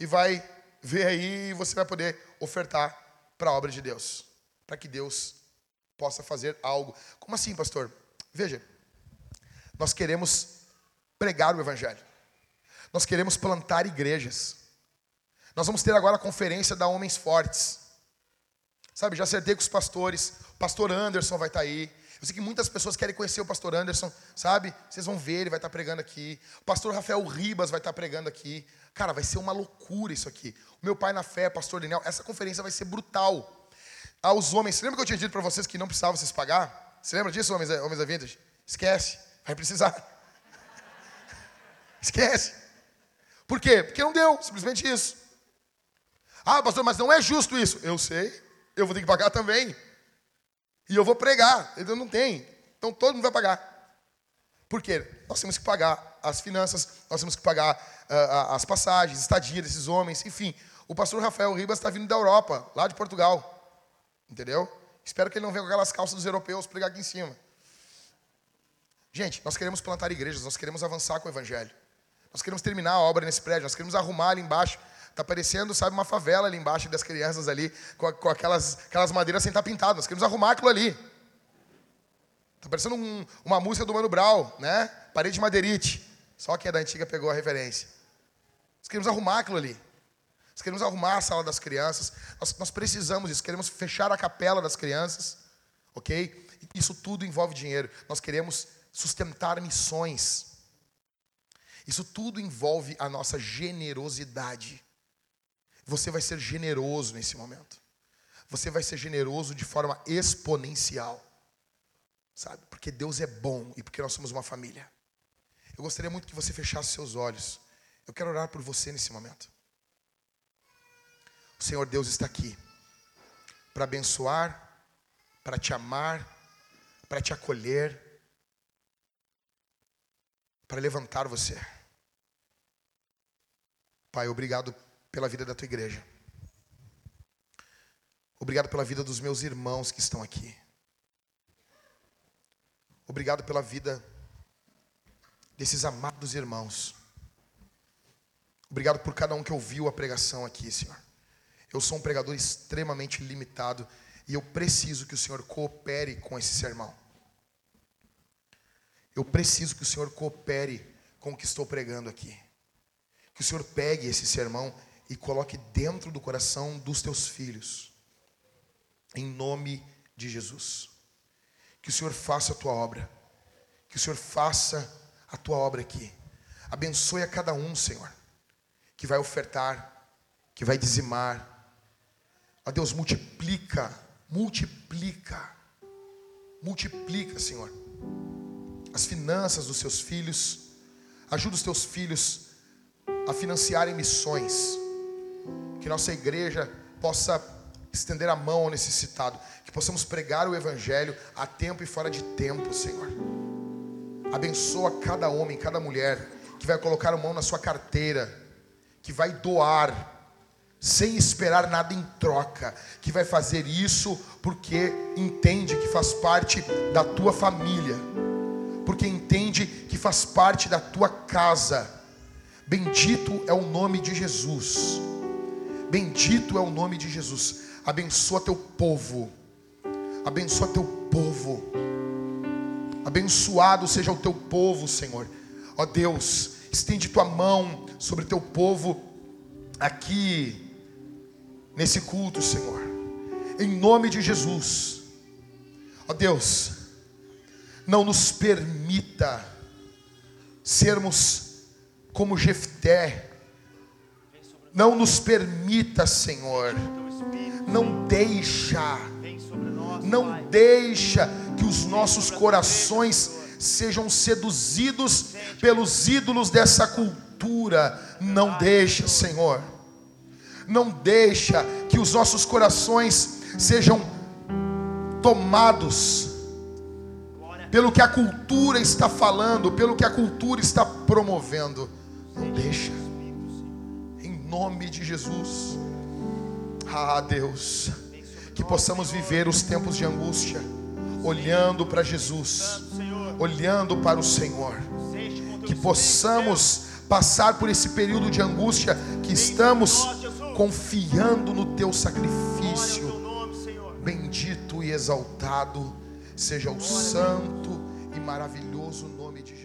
e vai ver aí e você vai poder ofertar para a obra de Deus, para que Deus possa fazer algo. Como assim, pastor? Veja, nós queremos pregar o Evangelho. Nós queremos plantar igrejas. Nós vamos ter agora a conferência da Homens Fortes. Sabe, já acertei com os pastores. O pastor Anderson vai estar aí. Eu sei que muitas pessoas querem conhecer o pastor Anderson, sabe? Vocês vão ver, ele vai estar pregando aqui. O pastor Rafael Ribas vai estar pregando aqui. Cara, vai ser uma loucura isso aqui. O meu pai na fé, pastor Daniel, essa conferência vai ser brutal. Aos homens, você lembra que eu tinha dito para vocês que não precisava vocês pagar? Você lembra disso, homens, homens da vintage? Esquece. Vai precisar. Esquece. Por quê? Porque não deu, simplesmente isso. Ah, pastor, mas não é justo isso. Eu sei, eu vou ter que pagar também. E eu vou pregar, então não tem. Então todo mundo vai pagar. Por quê? Nós temos que pagar as finanças, nós temos que pagar uh, as passagens, estadia desses homens, enfim. O pastor Rafael Ribas está vindo da Europa, lá de Portugal. Entendeu? Espero que ele não venha com aquelas calças dos europeus pregar aqui em cima. Gente, nós queremos plantar igrejas, nós queremos avançar com o evangelho. Nós queremos terminar a obra nesse prédio, nós queremos arrumar ali embaixo. Está parecendo, sabe, uma favela ali embaixo das crianças ali, com, com aquelas, aquelas madeiras sem estar pintadas. Nós queremos arrumar aquilo ali. Está parecendo um, uma música do Mano Brown, né? Parede de madeirite. Só quem é da antiga pegou a referência. Nós queremos arrumar aquilo ali. Nós queremos arrumar a sala das crianças. Nós, nós precisamos disso. Queremos fechar a capela das crianças. Ok? Isso tudo envolve dinheiro. Nós queremos sustentar missões. Isso tudo envolve a nossa generosidade. Você vai ser generoso nesse momento. Você vai ser generoso de forma exponencial. Sabe? Porque Deus é bom e porque nós somos uma família. Eu gostaria muito que você fechasse seus olhos. Eu quero orar por você nesse momento. O Senhor Deus está aqui para abençoar, para te amar, para te acolher para levantar você. Pai, obrigado pela vida da tua igreja. Obrigado pela vida dos meus irmãos que estão aqui. Obrigado pela vida desses amados irmãos. Obrigado por cada um que ouviu a pregação aqui, Senhor. Eu sou um pregador extremamente limitado e eu preciso que o Senhor coopere com esse sermão. Eu preciso que o Senhor coopere com o que estou pregando aqui. Que o Senhor pegue esse sermão e coloque dentro do coração dos teus filhos. Em nome de Jesus. Que o Senhor faça a tua obra. Que o Senhor faça a tua obra aqui. Abençoe a cada um, Senhor, que vai ofertar, que vai dizimar. Ó Deus, multiplica, multiplica, multiplica, Senhor, as finanças dos seus filhos. Ajuda os teus filhos a financiarem missões. Que nossa igreja possa estender a mão ao necessitado, que possamos pregar o evangelho a tempo e fora de tempo, Senhor. Abençoa cada homem, cada mulher que vai colocar a mão na sua carteira, que vai doar sem esperar nada em troca, que vai fazer isso porque entende que faz parte da tua família, porque entende que faz parte da tua casa. Bendito é o nome de Jesus. Bendito é o nome de Jesus. Abençoa teu povo. Abençoa teu povo. Abençoado seja o teu povo, Senhor. Ó Deus, estende tua mão sobre teu povo aqui nesse culto, Senhor. Em nome de Jesus. Ó Deus, não nos permita sermos como Jefté. Não nos permita, Senhor. Não deixa. Não deixa que os nossos corações sejam seduzidos pelos ídolos dessa cultura. Não deixa, Senhor. Não deixa que os nossos corações sejam tomados pelo que a cultura está falando, pelo que a cultura está promovendo. Não deixa. Em nome de Jesus. Ah, Deus, que possamos viver os tempos de angústia, olhando para Jesus, olhando para o Senhor. Que possamos passar por esse período de angústia, que estamos confiando no Teu sacrifício. Bendito e exaltado seja o santo e maravilhoso nome de Jesus.